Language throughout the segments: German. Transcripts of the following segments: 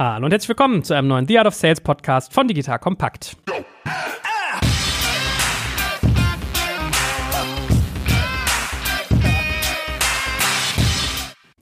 Hallo und herzlich willkommen zu einem neuen The Art of Sales Podcast von Digital Kompakt.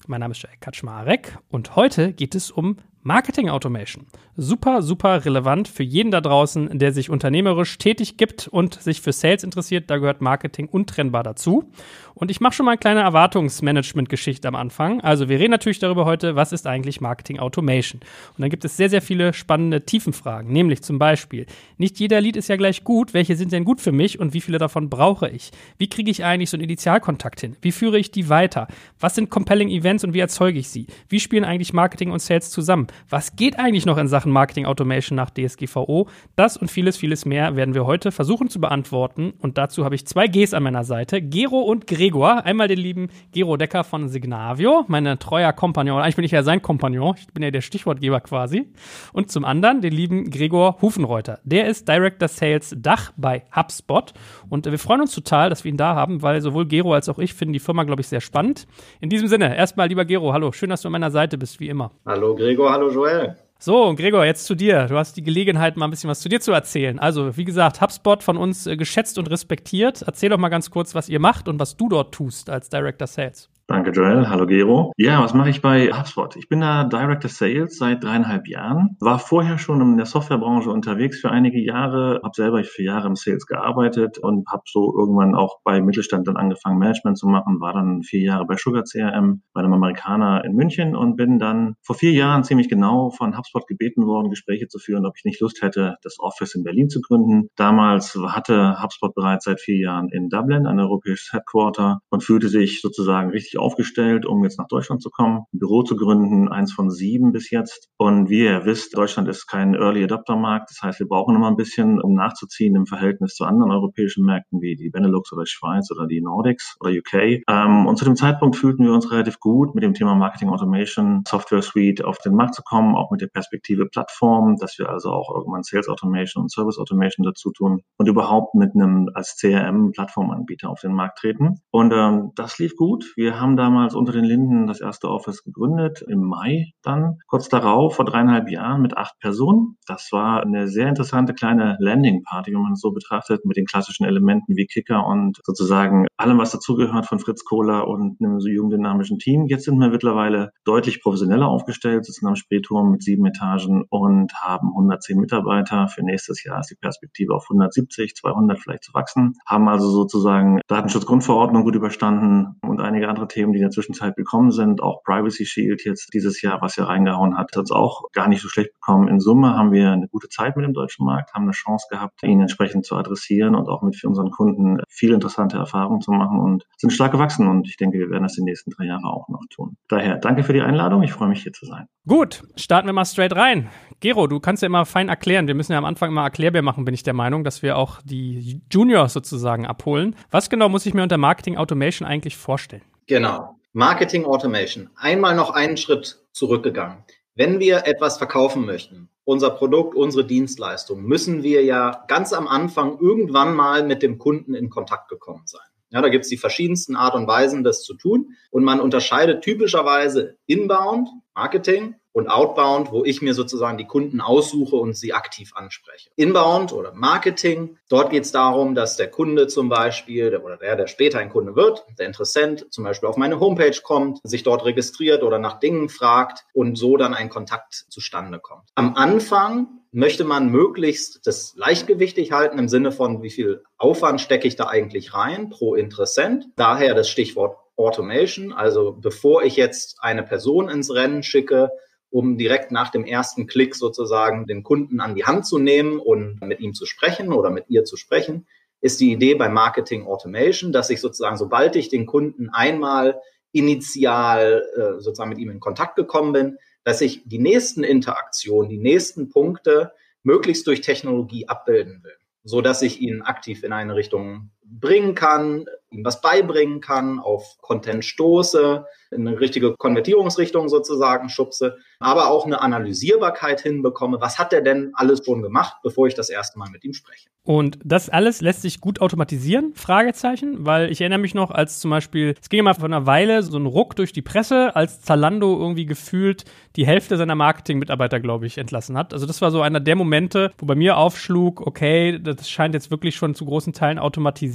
Mein Name ist Jay Kaczmarek und heute geht es um Marketing Automation. Super, super relevant für jeden da draußen, der sich unternehmerisch tätig gibt und sich für Sales interessiert. Da gehört Marketing untrennbar dazu. Und ich mache schon mal eine kleine Erwartungsmanagement-Geschichte am Anfang. Also wir reden natürlich darüber heute, was ist eigentlich Marketing Automation? Und dann gibt es sehr, sehr viele spannende Tiefenfragen. Nämlich zum Beispiel, nicht jeder Lied ist ja gleich gut. Welche sind denn gut für mich und wie viele davon brauche ich? Wie kriege ich eigentlich so einen Initialkontakt hin? Wie führe ich die weiter? Was sind Compelling Events und wie erzeuge ich sie? Wie spielen eigentlich Marketing und Sales zusammen? Was geht eigentlich noch in Sachen Marketing Automation nach DSGVO? Das und vieles, vieles mehr werden wir heute versuchen zu beantworten. Und dazu habe ich zwei Gs an meiner Seite, Gero und Gregor. Einmal den lieben Gero Decker von Signavio, mein treuer Kompagnon. Eigentlich bin ich ja sein Kompagnon. Ich bin ja der Stichwortgeber quasi. Und zum anderen den lieben Gregor Hufenreuter. Der ist Director Sales Dach bei HubSpot. Und wir freuen uns total, dass wir ihn da haben, weil sowohl Gero als auch ich finden die Firma, glaube ich, sehr spannend. In diesem Sinne, erstmal, lieber Gero, hallo. Schön, dass du an meiner Seite bist, wie immer. Hallo Gregor, hallo Joel. So, Gregor, jetzt zu dir. Du hast die Gelegenheit, mal ein bisschen was zu dir zu erzählen. Also, wie gesagt, HubSpot von uns äh, geschätzt und respektiert. Erzähl doch mal ganz kurz, was ihr macht und was du dort tust als Director Sales. Danke, Joel. Hallo, Gero. Ja, was mache ich bei HubSpot? Ich bin da Director Sales seit dreieinhalb Jahren. War vorher schon in der Softwarebranche unterwegs für einige Jahre. Habe selber für Jahre im Sales gearbeitet und habe so irgendwann auch bei Mittelstand dann angefangen, Management zu machen. War dann vier Jahre bei Sugar CRM, bei einem Amerikaner in München und bin dann vor vier Jahren ziemlich genau von HubSpot gebeten worden, Gespräche zu führen, ob ich nicht Lust hätte, das Office in Berlin zu gründen. Damals hatte HubSpot bereits seit vier Jahren in Dublin ein europäisches Headquarter und fühlte sich sozusagen richtig aufgestellt, um jetzt nach Deutschland zu kommen, ein Büro zu gründen, eins von sieben bis jetzt. Und wie ihr wisst, Deutschland ist kein Early Adopter Markt. Das heißt, wir brauchen immer ein bisschen, um nachzuziehen im Verhältnis zu anderen europäischen Märkten wie die Benelux oder Schweiz oder die Nordics oder UK. Ähm, und zu dem Zeitpunkt fühlten wir uns relativ gut mit dem Thema Marketing Automation, Software Suite auf den Markt zu kommen, auch mit der Perspektive Plattform, dass wir also auch irgendwann Sales Automation und Service Automation dazu tun und überhaupt mit einem als CRM Plattformanbieter auf den Markt treten. Und ähm, das lief gut. Wir haben damals unter den Linden das erste Office gegründet, im Mai dann. Kurz darauf, vor dreieinhalb Jahren, mit acht Personen. Das war eine sehr interessante kleine Landing-Party, wenn man es so betrachtet, mit den klassischen Elementen wie Kicker und sozusagen allem, was dazugehört von Fritz Kohler und einem so jungen dynamischen Team. Jetzt sind wir mittlerweile deutlich professioneller aufgestellt, sitzen am Spähturm mit sieben Etagen und haben 110 Mitarbeiter. Für nächstes Jahr ist die Perspektive auf 170, 200 vielleicht zu wachsen. Haben also sozusagen Datenschutzgrundverordnung gut überstanden und einige andere Themen, die in der Zwischenzeit gekommen sind. Auch Privacy Shield jetzt dieses Jahr, was ja reingehauen hat, hat es auch gar nicht so schlecht bekommen. In Summe haben wir eine gute Zeit mit dem deutschen Markt, haben eine Chance gehabt, ihn entsprechend zu adressieren und auch mit für unseren Kunden viel interessante Erfahrungen zu machen und sind stark gewachsen. Und ich denke, wir werden das die nächsten drei Jahre auch noch tun. Daher danke für die Einladung. Ich freue mich hier zu sein. Gut, starten wir mal straight rein. Gero, du kannst ja immer fein erklären. Wir müssen ja am Anfang mal Erklärbär machen, bin ich der Meinung, dass wir auch die Juniors sozusagen abholen. Was genau muss ich mir unter Marketing Automation eigentlich vorstellen? Genau. Marketing Automation. Einmal noch einen Schritt zurückgegangen. Wenn wir etwas verkaufen möchten, unser Produkt, unsere Dienstleistung, müssen wir ja ganz am Anfang irgendwann mal mit dem Kunden in Kontakt gekommen sein. Ja, da gibt es die verschiedensten Art und Weisen, das zu tun. Und man unterscheidet typischerweise Inbound, Marketing und Outbound, wo ich mir sozusagen die Kunden aussuche und sie aktiv anspreche. Inbound oder Marketing, dort geht es darum, dass der Kunde zum Beispiel oder der, der später ein Kunde wird, der Interessent zum Beispiel auf meine Homepage kommt, sich dort registriert oder nach Dingen fragt und so dann ein Kontakt zustande kommt. Am Anfang möchte man möglichst das leichtgewichtig halten im Sinne von, wie viel Aufwand stecke ich da eigentlich rein pro Interessent. Daher das Stichwort Automation. Also bevor ich jetzt eine Person ins Rennen schicke, um direkt nach dem ersten Klick sozusagen den Kunden an die Hand zu nehmen und mit ihm zu sprechen oder mit ihr zu sprechen, ist die Idee bei Marketing Automation, dass ich sozusagen, sobald ich den Kunden einmal initial äh, sozusagen mit ihm in Kontakt gekommen bin, dass ich die nächsten Interaktionen, die nächsten Punkte möglichst durch Technologie abbilden will, so dass ich ihn aktiv in eine Richtung bringen kann, ihm was beibringen kann, auf Content stoße, in eine richtige Konvertierungsrichtung sozusagen schubse, aber auch eine Analysierbarkeit hinbekomme. Was hat er denn alles schon gemacht, bevor ich das erste Mal mit ihm spreche? Und das alles lässt sich gut automatisieren? Fragezeichen, weil ich erinnere mich noch, als zum Beispiel, es ging ja mal vor einer Weile so ein Ruck durch die Presse, als Zalando irgendwie gefühlt die Hälfte seiner Marketing-Mitarbeiter, glaube ich, entlassen hat. Also das war so einer der Momente, wo bei mir aufschlug, okay, das scheint jetzt wirklich schon zu großen Teilen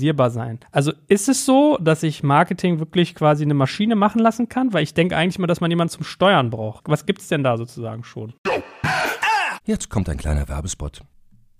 automatisierbar sein. Also ist es so, dass ich Marketing wirklich quasi eine Maschine machen lassen kann? Weil ich denke eigentlich mal, dass man jemanden zum Steuern braucht. Was gibt es denn da sozusagen schon? Jetzt kommt ein kleiner Werbespot.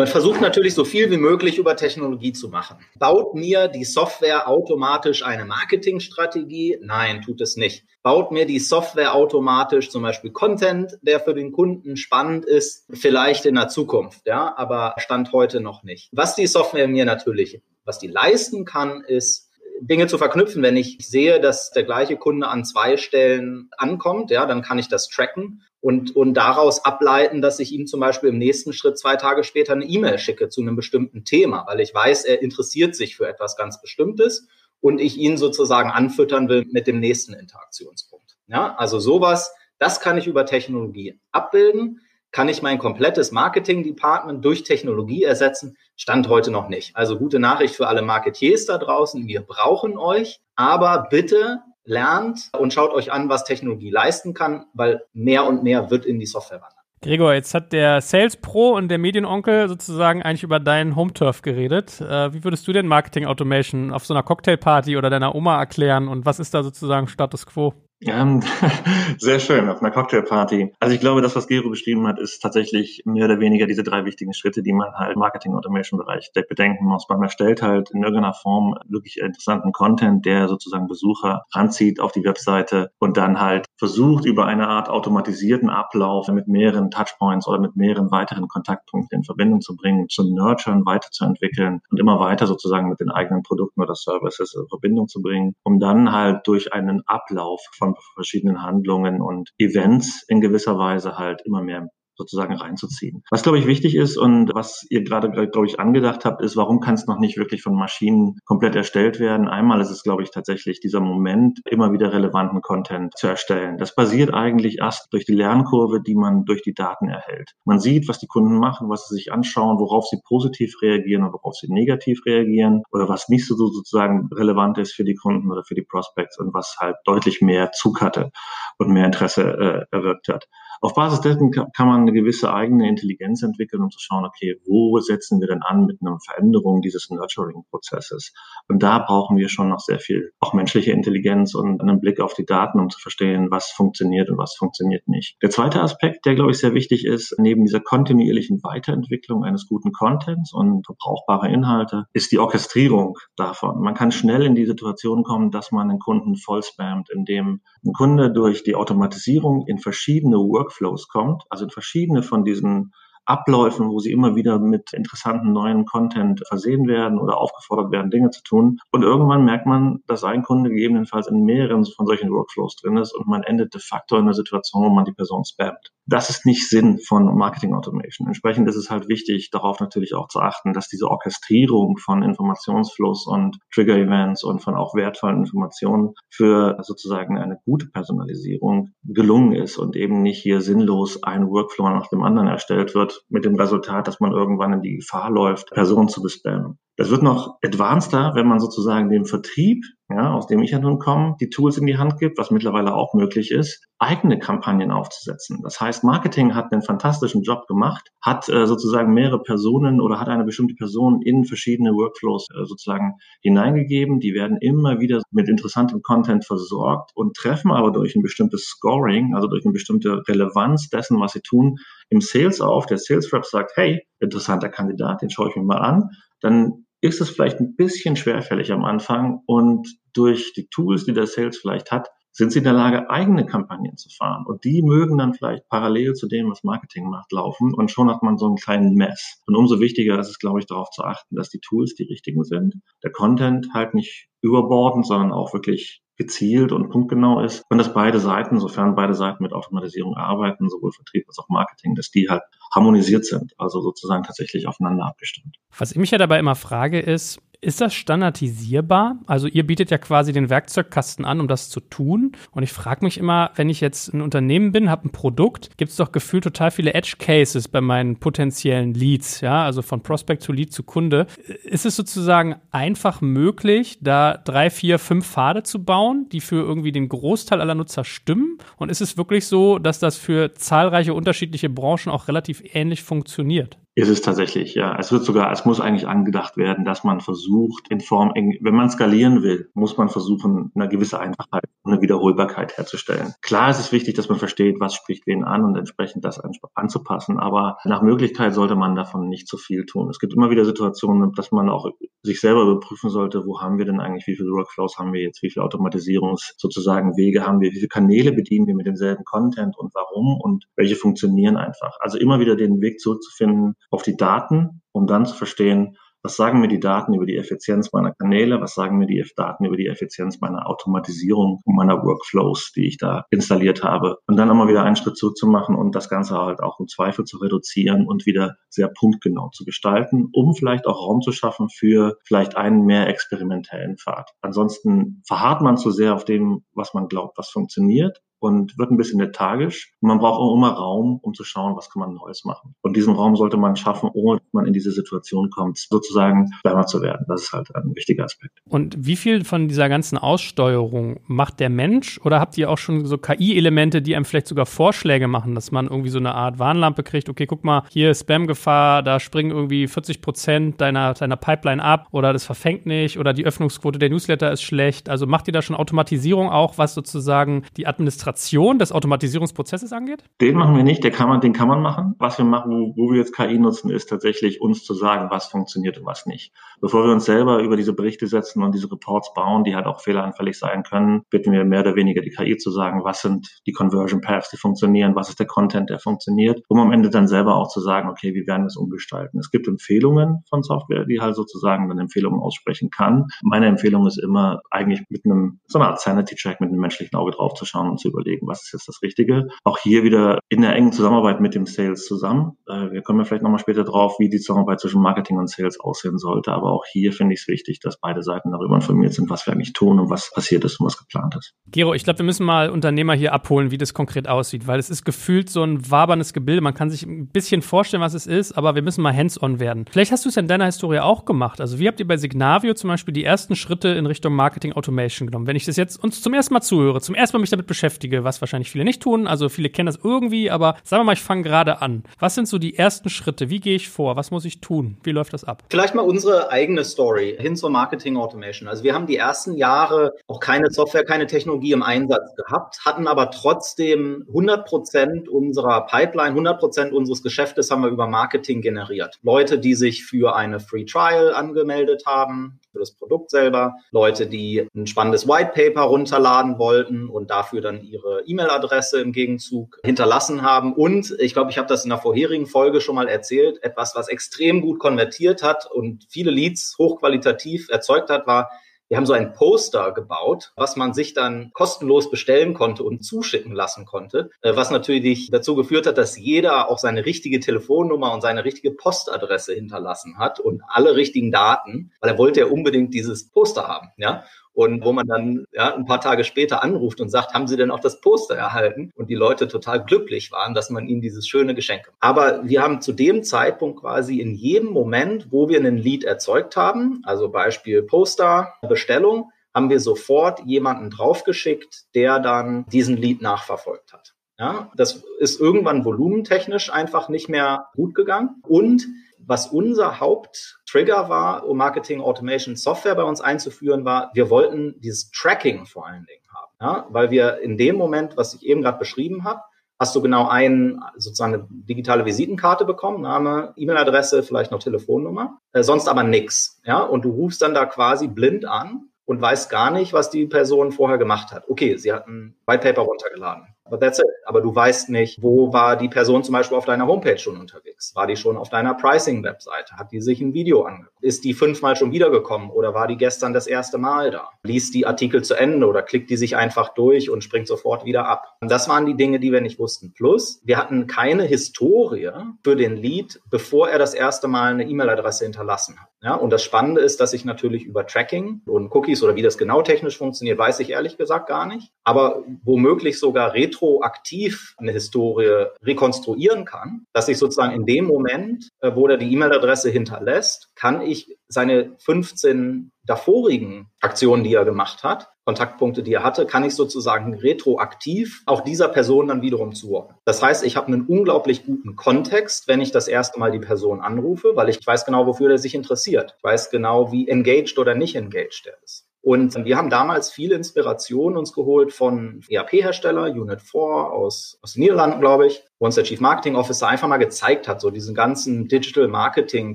Man versucht natürlich so viel wie möglich über Technologie zu machen. Baut mir die Software automatisch eine Marketingstrategie? Nein, tut es nicht. Baut mir die Software automatisch zum Beispiel Content, der für den Kunden spannend ist? Vielleicht in der Zukunft, ja, aber Stand heute noch nicht. Was die Software mir natürlich, was die leisten kann, ist, Dinge zu verknüpfen. Wenn ich sehe, dass der gleiche Kunde an zwei Stellen ankommt, ja, dann kann ich das tracken und, und daraus ableiten, dass ich ihm zum Beispiel im nächsten Schritt zwei Tage später eine E-Mail schicke zu einem bestimmten Thema, weil ich weiß, er interessiert sich für etwas ganz Bestimmtes und ich ihn sozusagen anfüttern will mit dem nächsten Interaktionspunkt. Ja, also sowas, das kann ich über Technologie abbilden. Kann ich mein komplettes Marketing-Department durch Technologie ersetzen? Stand heute noch nicht. Also gute Nachricht für alle Marketiers da draußen. Wir brauchen euch, aber bitte lernt und schaut euch an, was Technologie leisten kann, weil mehr und mehr wird in die Software wandern. Gregor, jetzt hat der Sales Pro und der Medienonkel sozusagen eigentlich über deinen Home-Turf geredet. Äh, wie würdest du denn Marketing Automation auf so einer Cocktailparty oder deiner Oma erklären und was ist da sozusagen Status Quo? Ja, sehr schön, auf einer Cocktailparty. Also ich glaube, das, was Gero beschrieben hat, ist tatsächlich mehr oder weniger diese drei wichtigen Schritte, die man halt im Marketing-Automation-Bereich bedenken muss. Man erstellt halt in irgendeiner Form wirklich interessanten Content, der sozusagen Besucher ranzieht auf die Webseite und dann halt versucht, über eine Art automatisierten Ablauf mit mehreren Touchpoints oder mit mehreren weiteren Kontaktpunkten in Verbindung zu bringen, zu nurturen, weiterzuentwickeln und immer weiter sozusagen mit den eigenen Produkten oder Services in Verbindung zu bringen, um dann halt durch einen Ablauf von verschiedenen Handlungen und Events in gewisser Weise halt immer mehr sozusagen reinzuziehen. Was, glaube ich, wichtig ist und was ihr gerade, glaube ich, angedacht habt, ist, warum kann es noch nicht wirklich von Maschinen komplett erstellt werden? Einmal ist es, glaube ich, tatsächlich dieser Moment, immer wieder relevanten Content zu erstellen. Das basiert eigentlich erst durch die Lernkurve, die man durch die Daten erhält. Man sieht, was die Kunden machen, was sie sich anschauen, worauf sie positiv reagieren und worauf sie negativ reagieren oder was nicht so sozusagen relevant ist für die Kunden oder für die Prospects und was halt deutlich mehr Zug hatte und mehr Interesse äh, erwirkt hat. Auf Basis dessen kann man eine gewisse eigene Intelligenz entwickeln, um zu schauen, okay, wo setzen wir denn an mit einer Veränderung dieses Nurturing-Prozesses? Und da brauchen wir schon noch sehr viel, auch menschliche Intelligenz und einen Blick auf die Daten, um zu verstehen, was funktioniert und was funktioniert nicht. Der zweite Aspekt, der, glaube ich, sehr wichtig ist, neben dieser kontinuierlichen Weiterentwicklung eines guten Contents und brauchbare Inhalte, ist die Orchestrierung davon. Man kann schnell in die Situation kommen, dass man den Kunden voll spammt, indem ein Kunde durch die Automatisierung in verschiedene Work Workflows kommt, also verschiedene von diesen Abläufen, wo sie immer wieder mit interessanten neuen Content versehen werden oder aufgefordert werden, Dinge zu tun. Und irgendwann merkt man, dass ein Kunde gegebenenfalls in mehreren von solchen Workflows drin ist und man endet de facto in einer Situation, wo man die Person spammt. Das ist nicht Sinn von Marketing Automation. Entsprechend ist es halt wichtig, darauf natürlich auch zu achten, dass diese Orchestrierung von Informationsfluss und Trigger-Events und von auch wertvollen Informationen für sozusagen eine gute Personalisierung gelungen ist und eben nicht hier sinnlos ein Workflow nach dem anderen erstellt wird, mit dem Resultat, dass man irgendwann in die Gefahr läuft, Personen zu bespammen. Das wird noch advanceder, wenn man sozusagen dem Vertrieb, ja, aus dem ich ja nun komme, die Tools in die Hand gibt, was mittlerweile auch möglich ist, eigene Kampagnen aufzusetzen. Das heißt, Marketing hat einen fantastischen Job gemacht, hat äh, sozusagen mehrere Personen oder hat eine bestimmte Person in verschiedene Workflows äh, sozusagen hineingegeben. Die werden immer wieder mit interessantem Content versorgt und treffen aber durch ein bestimmtes Scoring, also durch eine bestimmte Relevanz dessen, was sie tun, im Sales auf. Der Sales Rep sagt, hey, interessanter Kandidat, den schaue ich mir mal an. Dann ist es vielleicht ein bisschen schwerfällig am Anfang und durch die Tools, die der Sales vielleicht hat, sind sie in der Lage, eigene Kampagnen zu fahren. Und die mögen dann vielleicht parallel zu dem, was Marketing macht, laufen. Und schon hat man so einen kleinen Mess. Und umso wichtiger ist es, glaube ich, darauf zu achten, dass die Tools die richtigen sind. Der Content halt nicht überbordend, sondern auch wirklich gezielt und punktgenau ist und dass beide Seiten, sofern beide Seiten mit Automatisierung arbeiten, sowohl Vertrieb als auch Marketing, dass die halt harmonisiert sind, also sozusagen tatsächlich aufeinander abgestimmt. Was ich mich ja dabei immer frage, ist, ist das standardisierbar? Also ihr bietet ja quasi den Werkzeugkasten an, um das zu tun. Und ich frage mich immer, wenn ich jetzt ein Unternehmen bin, habe ein Produkt, gibt es doch gefühlt total viele Edge Cases bei meinen potenziellen Leads, ja, also von Prospect zu Lead zu Kunde. Ist es sozusagen einfach möglich, da drei, vier, fünf Pfade zu bauen, die für irgendwie den Großteil aller Nutzer stimmen? Und ist es wirklich so, dass das für zahlreiche unterschiedliche Branchen auch relativ ähnlich funktioniert? Ist es tatsächlich, ja. Es wird sogar, es muss eigentlich angedacht werden, dass man versucht, in Form, wenn man skalieren will, muss man versuchen, eine gewisse Einfachheit eine Wiederholbarkeit herzustellen. Klar ist es wichtig, dass man versteht, was spricht wen an und entsprechend das anzupassen. Aber nach Möglichkeit sollte man davon nicht zu viel tun. Es gibt immer wieder Situationen, dass man auch sich selber überprüfen sollte, wo haben wir denn eigentlich, wie viele Workflows haben wir jetzt, wie viele Automatisierungs sozusagen Wege haben wir, wie viele Kanäle bedienen wir mit demselben Content und warum und welche funktionieren einfach. Also immer wieder den Weg zurückzufinden, auf die Daten, um dann zu verstehen, was sagen mir die Daten über die Effizienz meiner Kanäle? Was sagen mir die Daten über die Effizienz meiner Automatisierung und meiner Workflows, die ich da installiert habe? Und dann immer wieder einen Schritt zurück zu machen und das Ganze halt auch im Zweifel zu reduzieren und wieder sehr punktgenau zu gestalten, um vielleicht auch Raum zu schaffen für vielleicht einen mehr experimentellen Pfad. Ansonsten verharrt man zu sehr auf dem, was man glaubt, was funktioniert und wird ein bisschen lethargisch. Und man braucht auch immer Raum, um zu schauen, was kann man Neues machen. Und diesen Raum sollte man schaffen, ohne dass man in diese Situation kommt, sozusagen wärmer zu werden. Das ist halt ein wichtiger Aspekt. Und wie viel von dieser ganzen Aussteuerung macht der Mensch? Oder habt ihr auch schon so KI-Elemente, die einem vielleicht sogar Vorschläge machen, dass man irgendwie so eine Art Warnlampe kriegt? Okay, guck mal, hier Spam-Gefahr, da springen irgendwie 40 Prozent deiner, deiner Pipeline ab oder das verfängt nicht oder die Öffnungsquote der Newsletter ist schlecht. Also macht ihr da schon Automatisierung auch, was sozusagen die Administration Demonstration des Automatisierungsprozesses angeht? Den machen wir nicht, den kann man, den kann man machen. Was wir machen, wo, wo wir jetzt KI nutzen, ist tatsächlich uns zu sagen, was funktioniert und was nicht. Bevor wir uns selber über diese Berichte setzen und diese Reports bauen, die halt auch fehleranfällig sein können, bitten wir mehr oder weniger die KI zu sagen, was sind die Conversion Paths, die funktionieren, was ist der Content, der funktioniert, um am Ende dann selber auch zu sagen, okay, wie werden wir es umgestalten? Es gibt Empfehlungen von Software, die halt sozusagen dann Empfehlungen aussprechen kann. Meine Empfehlung ist immer eigentlich mit einem, so einer Art Sanity-Check mit einem menschlichen Auge drauf zu schauen und zu überlegen, überlegen, was ist jetzt das Richtige. Auch hier wieder in der engen Zusammenarbeit mit dem Sales zusammen. Äh, wir kommen ja vielleicht nochmal später drauf, wie die Zusammenarbeit zwischen Marketing und Sales aussehen sollte. Aber auch hier finde ich es wichtig, dass beide Seiten darüber informiert sind, was wir eigentlich tun und was passiert ist und was geplant ist. Gero, ich glaube, wir müssen mal Unternehmer hier abholen, wie das konkret aussieht, weil es ist gefühlt so ein waberndes Gebilde. Man kann sich ein bisschen vorstellen, was es ist, aber wir müssen mal hands-on werden. Vielleicht hast du es in deiner Historie auch gemacht. Also wie habt ihr bei Signavio zum Beispiel die ersten Schritte in Richtung Marketing Automation genommen? Wenn ich das jetzt uns zum ersten Mal zuhöre, zum ersten Mal mich damit beschäftige, Wichtige, was wahrscheinlich viele nicht tun. Also viele kennen das irgendwie, aber sagen wir mal, ich fange gerade an. Was sind so die ersten Schritte? Wie gehe ich vor? Was muss ich tun? Wie läuft das ab? Vielleicht mal unsere eigene Story hin zur Marketing Automation. Also wir haben die ersten Jahre auch keine Software, keine Technologie im Einsatz gehabt, hatten aber trotzdem 100 Prozent unserer Pipeline, 100 Prozent unseres Geschäftes haben wir über Marketing generiert. Leute, die sich für eine Free Trial angemeldet haben, für das Produkt selber, Leute, die ein spannendes White Paper runterladen wollten und dafür dann ihre ihre E-Mail-Adresse im Gegenzug hinterlassen haben. Und ich glaube, ich habe das in der vorherigen Folge schon mal erzählt, etwas, was extrem gut konvertiert hat und viele Leads hochqualitativ erzeugt hat, war wir haben so ein Poster gebaut, was man sich dann kostenlos bestellen konnte und zuschicken lassen konnte, äh, was natürlich dazu geführt hat, dass jeder auch seine richtige Telefonnummer und seine richtige Postadresse hinterlassen hat und alle richtigen Daten, weil er wollte ja unbedingt dieses Poster haben, ja und wo man dann ja, ein paar Tage später anruft und sagt, haben Sie denn auch das Poster erhalten? Und die Leute total glücklich waren, dass man ihnen dieses schöne Geschenk. Aber wir haben zu dem Zeitpunkt quasi in jedem Moment, wo wir einen Lead erzeugt haben, also Beispiel Poster, Bestellung, haben wir sofort jemanden draufgeschickt, der dann diesen Lead nachverfolgt hat. Ja, das ist irgendwann volumentechnisch einfach nicht mehr gut gegangen. Und was unser Haupttrigger war, um Marketing Automation Software bei uns einzuführen, war, wir wollten dieses Tracking vor allen Dingen haben. Ja? Weil wir in dem Moment, was ich eben gerade beschrieben habe, hast du genau einen, sozusagen eine digitale Visitenkarte bekommen, Name, E-Mail-Adresse, vielleicht noch Telefonnummer, äh, sonst aber nix. Ja? Und du rufst dann da quasi blind an und weißt gar nicht, was die Person vorher gemacht hat. Okay, sie hat ein White Paper runtergeladen. But that's it. Aber du weißt nicht, wo war die Person zum Beispiel auf deiner Homepage schon unterwegs? War die schon auf deiner Pricing-Webseite? Hat die sich ein Video angeguckt? Ist die fünfmal schon wiedergekommen oder war die gestern das erste Mal da? Liest die Artikel zu Ende oder klickt die sich einfach durch und springt sofort wieder ab? Und das waren die Dinge, die wir nicht wussten. Plus, wir hatten keine Historie für den Lead, bevor er das erste Mal eine E-Mail-Adresse hinterlassen hat. Ja, und das Spannende ist, dass ich natürlich über Tracking und Cookies oder wie das genau technisch funktioniert, weiß ich ehrlich gesagt gar nicht. Aber womöglich sogar retroaktiv eine Historie rekonstruieren kann, dass ich sozusagen in dem Moment, äh, wo er die E-Mail-Adresse hinterlässt, kann ich seine 15 davorigen Aktionen, die er gemacht hat, Kontaktpunkte, die er hatte, kann ich sozusagen retroaktiv auch dieser Person dann wiederum zuordnen. Das heißt, ich habe einen unglaublich guten Kontext, wenn ich das erste Mal die Person anrufe, weil ich weiß genau, wofür er sich interessiert. Ich weiß genau, wie engaged oder nicht engaged er ist. Und wir haben damals viel Inspiration uns geholt von ERP-Hersteller, Unit 4 aus, aus den Niederlanden, glaube ich, wo uns der Chief Marketing Officer einfach mal gezeigt hat, so diesen ganzen Digital Marketing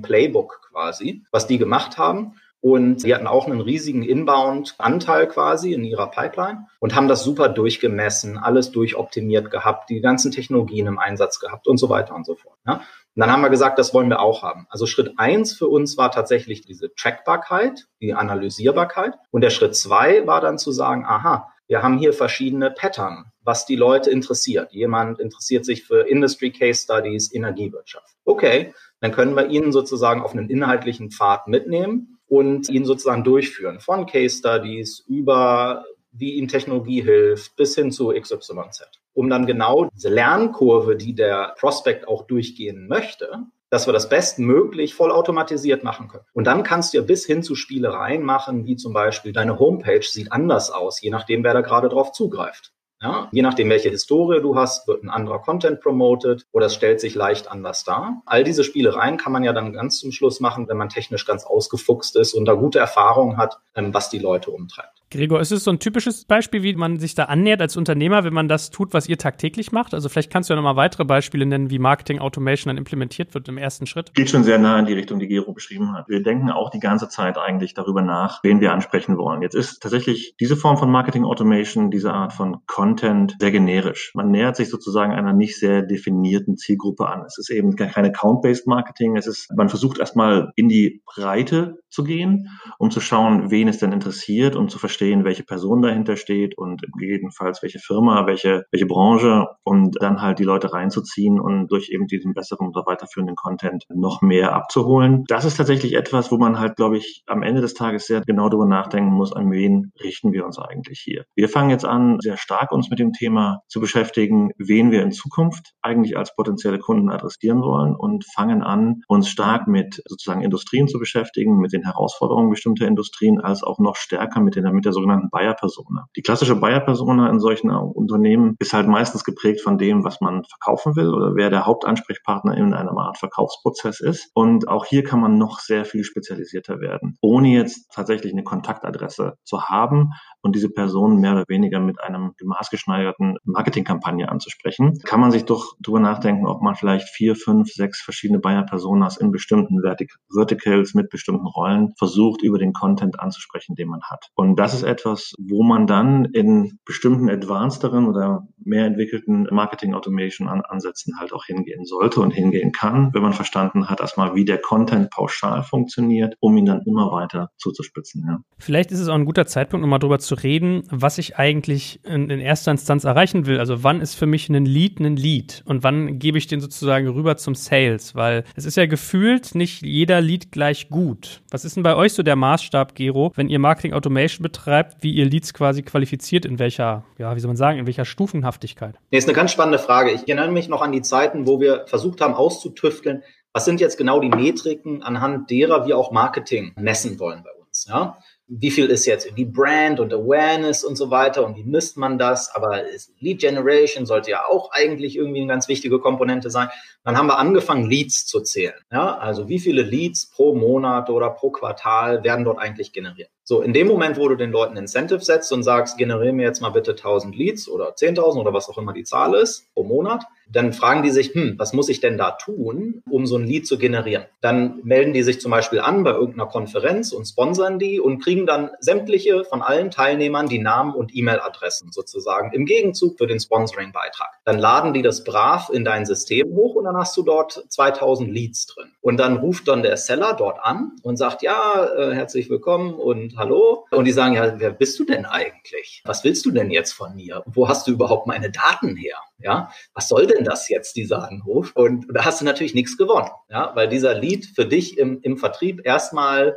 Playbook quasi, was die gemacht haben. Und sie hatten auch einen riesigen Inbound-Anteil quasi in ihrer Pipeline und haben das super durchgemessen, alles durchoptimiert gehabt, die ganzen Technologien im Einsatz gehabt und so weiter und so fort. Ja. Und dann haben wir gesagt, das wollen wir auch haben. Also Schritt eins für uns war tatsächlich diese Trackbarkeit, die Analysierbarkeit. Und der Schritt zwei war dann zu sagen, aha, wir haben hier verschiedene Pattern, was die Leute interessiert. Jemand interessiert sich für Industry Case Studies, Energiewirtschaft. Okay, dann können wir ihn sozusagen auf einen inhaltlichen Pfad mitnehmen und ihn sozusagen durchführen. Von Case Studies über wie ihm Technologie hilft, bis hin zu XYZ. Um dann genau diese Lernkurve, die der Prospect auch durchgehen möchte, dass wir das bestmöglich vollautomatisiert machen können. Und dann kannst du ja bis hin zu Spielereien machen, wie zum Beispiel deine Homepage sieht anders aus, je nachdem, wer da gerade drauf zugreift. Ja, je nachdem, welche Historie du hast, wird ein anderer Content promoted oder es stellt sich leicht anders dar. All diese Spielereien kann man ja dann ganz zum Schluss machen, wenn man technisch ganz ausgefuchst ist und da gute Erfahrungen hat, ähm, was die Leute umtreibt. Gregor, ist es so ein typisches Beispiel, wie man sich da annähert als Unternehmer, wenn man das tut, was ihr tagtäglich macht? Also vielleicht kannst du ja nochmal weitere Beispiele nennen, wie Marketing Automation dann implementiert wird im ersten Schritt. Geht schon sehr nah in die Richtung, die Gero beschrieben hat. Wir denken auch die ganze Zeit eigentlich darüber nach, wen wir ansprechen wollen. Jetzt ist tatsächlich diese Form von Marketing Automation, diese Art von Content sehr generisch. Man nähert sich sozusagen einer nicht sehr definierten Zielgruppe an. Es ist eben kein Account-Based Marketing. Es ist, man versucht erstmal in die Breite zu gehen, um zu schauen, wen es denn interessiert und zu verstehen, verstehen, welche Person dahinter steht und gegebenenfalls welche Firma, welche, welche Branche und dann halt die Leute reinzuziehen und durch eben diesen besseren oder weiterführenden Content noch mehr abzuholen. Das ist tatsächlich etwas, wo man halt, glaube ich, am Ende des Tages sehr genau darüber nachdenken muss, an wen richten wir uns eigentlich hier. Wir fangen jetzt an, sehr stark uns mit dem Thema zu beschäftigen, wen wir in Zukunft eigentlich als potenzielle Kunden adressieren wollen und fangen an, uns stark mit sozusagen Industrien zu beschäftigen, mit den Herausforderungen bestimmter Industrien, als auch noch stärker mit, den, mit der sogenannten Buyer-Persona. Die klassische Buyer-Persona in solchen Unternehmen ist halt meistens geprägt von dem, was man verkaufen will oder wer der Hauptansprechpartner in einer Art Verkaufsprozess ist. Und auch hier kann man noch sehr viel spezialisierter werden, ohne jetzt tatsächlich eine Kontaktadresse zu haben und diese Person mehr oder weniger mit einem maßgeschneiderten Marketingkampagne anzusprechen, kann man sich doch darüber nachdenken, ob man vielleicht vier, fünf, sechs verschiedene Buyer-Personas in bestimmten Vertic Verticals mit bestimmten Rollen versucht, über den Content anzusprechen, den man hat. Und das das ist etwas, wo man dann in bestimmten advancederen oder mehr entwickelten Marketing Automation Ansätzen halt auch hingehen sollte und hingehen kann, wenn man verstanden hat, erstmal, wie der Content pauschal funktioniert, um ihn dann immer weiter zuzuspitzen. Ja. Vielleicht ist es auch ein guter Zeitpunkt, um mal drüber zu reden, was ich eigentlich in, in erster Instanz erreichen will. Also wann ist für mich ein Lead ein Lead und wann gebe ich den sozusagen rüber zum Sales? Weil es ist ja gefühlt nicht jeder Lead gleich gut. Was ist denn bei euch so der Maßstab, Gero, wenn ihr Marketing Automation betreibt, wie ihr Leads quasi qualifiziert, in welcher, ja, wie soll man sagen, in welcher Stufenhaftigkeit? Nee, ist eine ganz spannende Frage. Ich erinnere mich noch an die Zeiten, wo wir versucht haben auszutüfteln, was sind jetzt genau die Metriken, anhand derer wir auch Marketing messen wollen bei uns. Ja? wie viel ist jetzt irgendwie Brand und Awareness und so weiter und wie misst man das? Aber Lead Generation sollte ja auch eigentlich irgendwie eine ganz wichtige Komponente sein. Dann haben wir angefangen, Leads zu zählen. Ja, also wie viele Leads pro Monat oder pro Quartal werden dort eigentlich generiert? So, in dem Moment, wo du den Leuten Incentive setzt und sagst, generiere mir jetzt mal bitte 1000 Leads oder 10.000 oder was auch immer die Zahl ist pro Monat, dann fragen die sich, hm, was muss ich denn da tun, um so ein Lead zu generieren? Dann melden die sich zum Beispiel an bei irgendeiner Konferenz und sponsern die und kriegen dann sämtliche von allen Teilnehmern die Namen und E-Mail-Adressen sozusagen im Gegenzug für den Sponsoring-Beitrag. Dann laden die das brav in dein System hoch und dann hast du dort 2000 Leads drin. Und dann ruft dann der Seller dort an und sagt, ja, äh, herzlich willkommen und hallo. Und die sagen, ja, wer bist du denn eigentlich? Was willst du denn jetzt von mir? Wo hast du überhaupt meine Daten her? Ja, was soll denn das jetzt, dieser Anruf? Und da hast du natürlich nichts gewonnen, ja, weil dieser Lead für dich im, im Vertrieb erstmal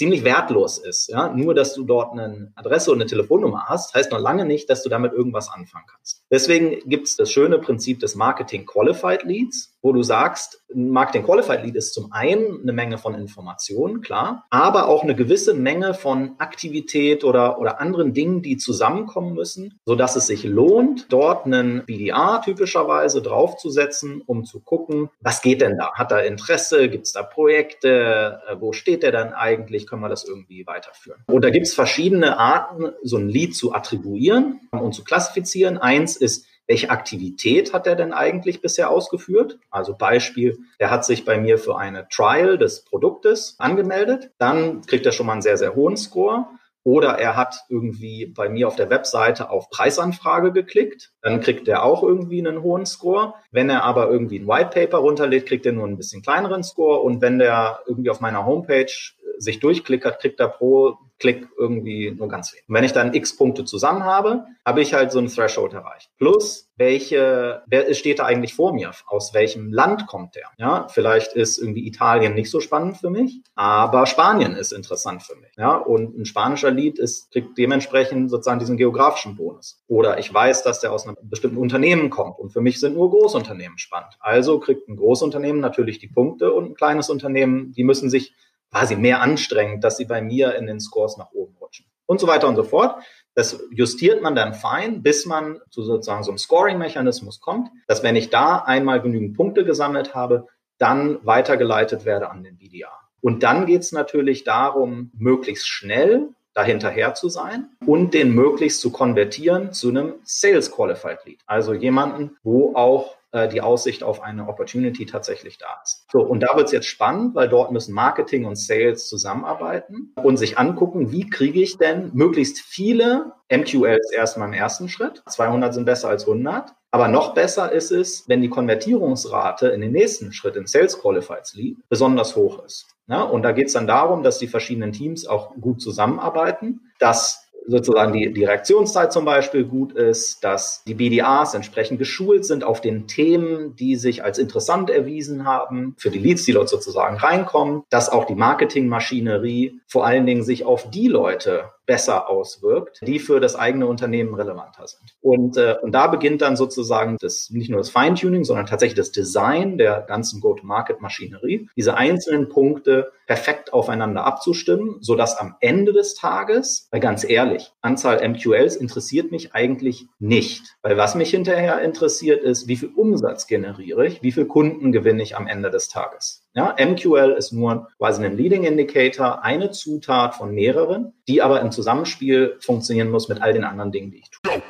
ziemlich wertlos ist. Ja? Nur, dass du dort eine Adresse und eine Telefonnummer hast, heißt noch lange nicht, dass du damit irgendwas anfangen kannst. Deswegen gibt es das schöne Prinzip des Marketing Qualified Leads, wo du sagst, ein Marketing Qualified Lead ist zum einen eine Menge von Informationen, klar, aber auch eine gewisse Menge von Aktivität oder, oder anderen Dingen, die zusammenkommen müssen, sodass es sich lohnt, dort einen BDA typischerweise draufzusetzen, um zu gucken, was geht denn da? Hat er Interesse? Gibt es da Projekte? Äh, wo steht der dann eigentlich? können wir das irgendwie weiterführen. Und da gibt es verschiedene Arten, so ein Lied zu attribuieren und zu klassifizieren. Eins ist, welche Aktivität hat er denn eigentlich bisher ausgeführt? Also Beispiel, er hat sich bei mir für eine Trial des Produktes angemeldet. Dann kriegt er schon mal einen sehr, sehr hohen Score. Oder er hat irgendwie bei mir auf der Webseite auf Preisanfrage geklickt, dann kriegt er auch irgendwie einen hohen Score. Wenn er aber irgendwie ein White Paper runterlädt, kriegt er nur ein bisschen kleineren Score. Und wenn der irgendwie auf meiner Homepage sich durchklickert, kriegt er pro Klick irgendwie nur ganz wenig. Und wenn ich dann x Punkte zusammen habe, habe ich halt so ein Threshold erreicht. Plus, welche, wer steht da eigentlich vor mir? Aus welchem Land kommt der? Ja, vielleicht ist irgendwie Italien nicht so spannend für mich, aber Spanien ist interessant für mich. Ja, und ein spanischer Lied ist, kriegt dementsprechend sozusagen diesen geografischen Bonus. Oder ich weiß, dass der aus einem bestimmten Unternehmen kommt und für mich sind nur Großunternehmen spannend. Also kriegt ein Großunternehmen natürlich die Punkte und ein kleines Unternehmen, die müssen sich quasi mehr anstrengend, dass sie bei mir in den Scores nach oben rutschen. Und so weiter und so fort. Das justiert man dann fein, bis man zu sozusagen so einem Scoring-Mechanismus kommt, dass wenn ich da einmal genügend Punkte gesammelt habe, dann weitergeleitet werde an den BDA. Und dann geht es natürlich darum, möglichst schnell dahinterher zu sein und den möglichst zu konvertieren zu einem Sales Qualified Lead. Also jemanden, wo auch äh, die Aussicht auf eine Opportunity tatsächlich da ist. So, und da wird es jetzt spannend, weil dort müssen Marketing und Sales zusammenarbeiten und sich angucken, wie kriege ich denn möglichst viele MQLs erstmal im ersten Schritt. 200 sind besser als 100. Aber noch besser ist es, wenn die Konvertierungsrate in den nächsten Schritt in Sales Qualified Lead besonders hoch ist. Ja, und da geht es dann darum, dass die verschiedenen Teams auch gut zusammenarbeiten, dass sozusagen die, die Reaktionszeit zum Beispiel gut ist, dass die BDAs entsprechend geschult sind auf den Themen, die sich als interessant erwiesen haben, für die Leads, die dort sozusagen reinkommen, dass auch die Marketingmaschinerie vor allen Dingen sich auf die Leute besser auswirkt, die für das eigene Unternehmen relevanter sind. Und, äh, und da beginnt dann sozusagen das, nicht nur das Feintuning, sondern tatsächlich das Design der ganzen Go-to-Market-Maschinerie, diese einzelnen Punkte perfekt aufeinander abzustimmen, sodass am Ende des Tages, weil ganz ehrlich, Anzahl MQLs interessiert mich eigentlich nicht. Weil was mich hinterher interessiert ist, wie viel Umsatz generiere ich, wie viel Kunden gewinne ich am Ende des Tages. Ja, MQL ist nur quasi ein Leading Indicator, eine Zutat von mehreren, die aber im Zusammenspiel funktionieren muss mit all den anderen Dingen, die ich tue.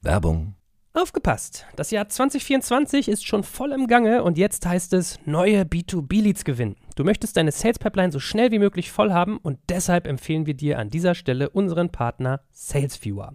Werbung. Aufgepasst! Das Jahr 2024 ist schon voll im Gange und jetzt heißt es neue B2B-Leads gewinnen. Du möchtest deine Sales Pipeline so schnell wie möglich voll haben und deshalb empfehlen wir dir an dieser Stelle unseren Partner SalesViewer.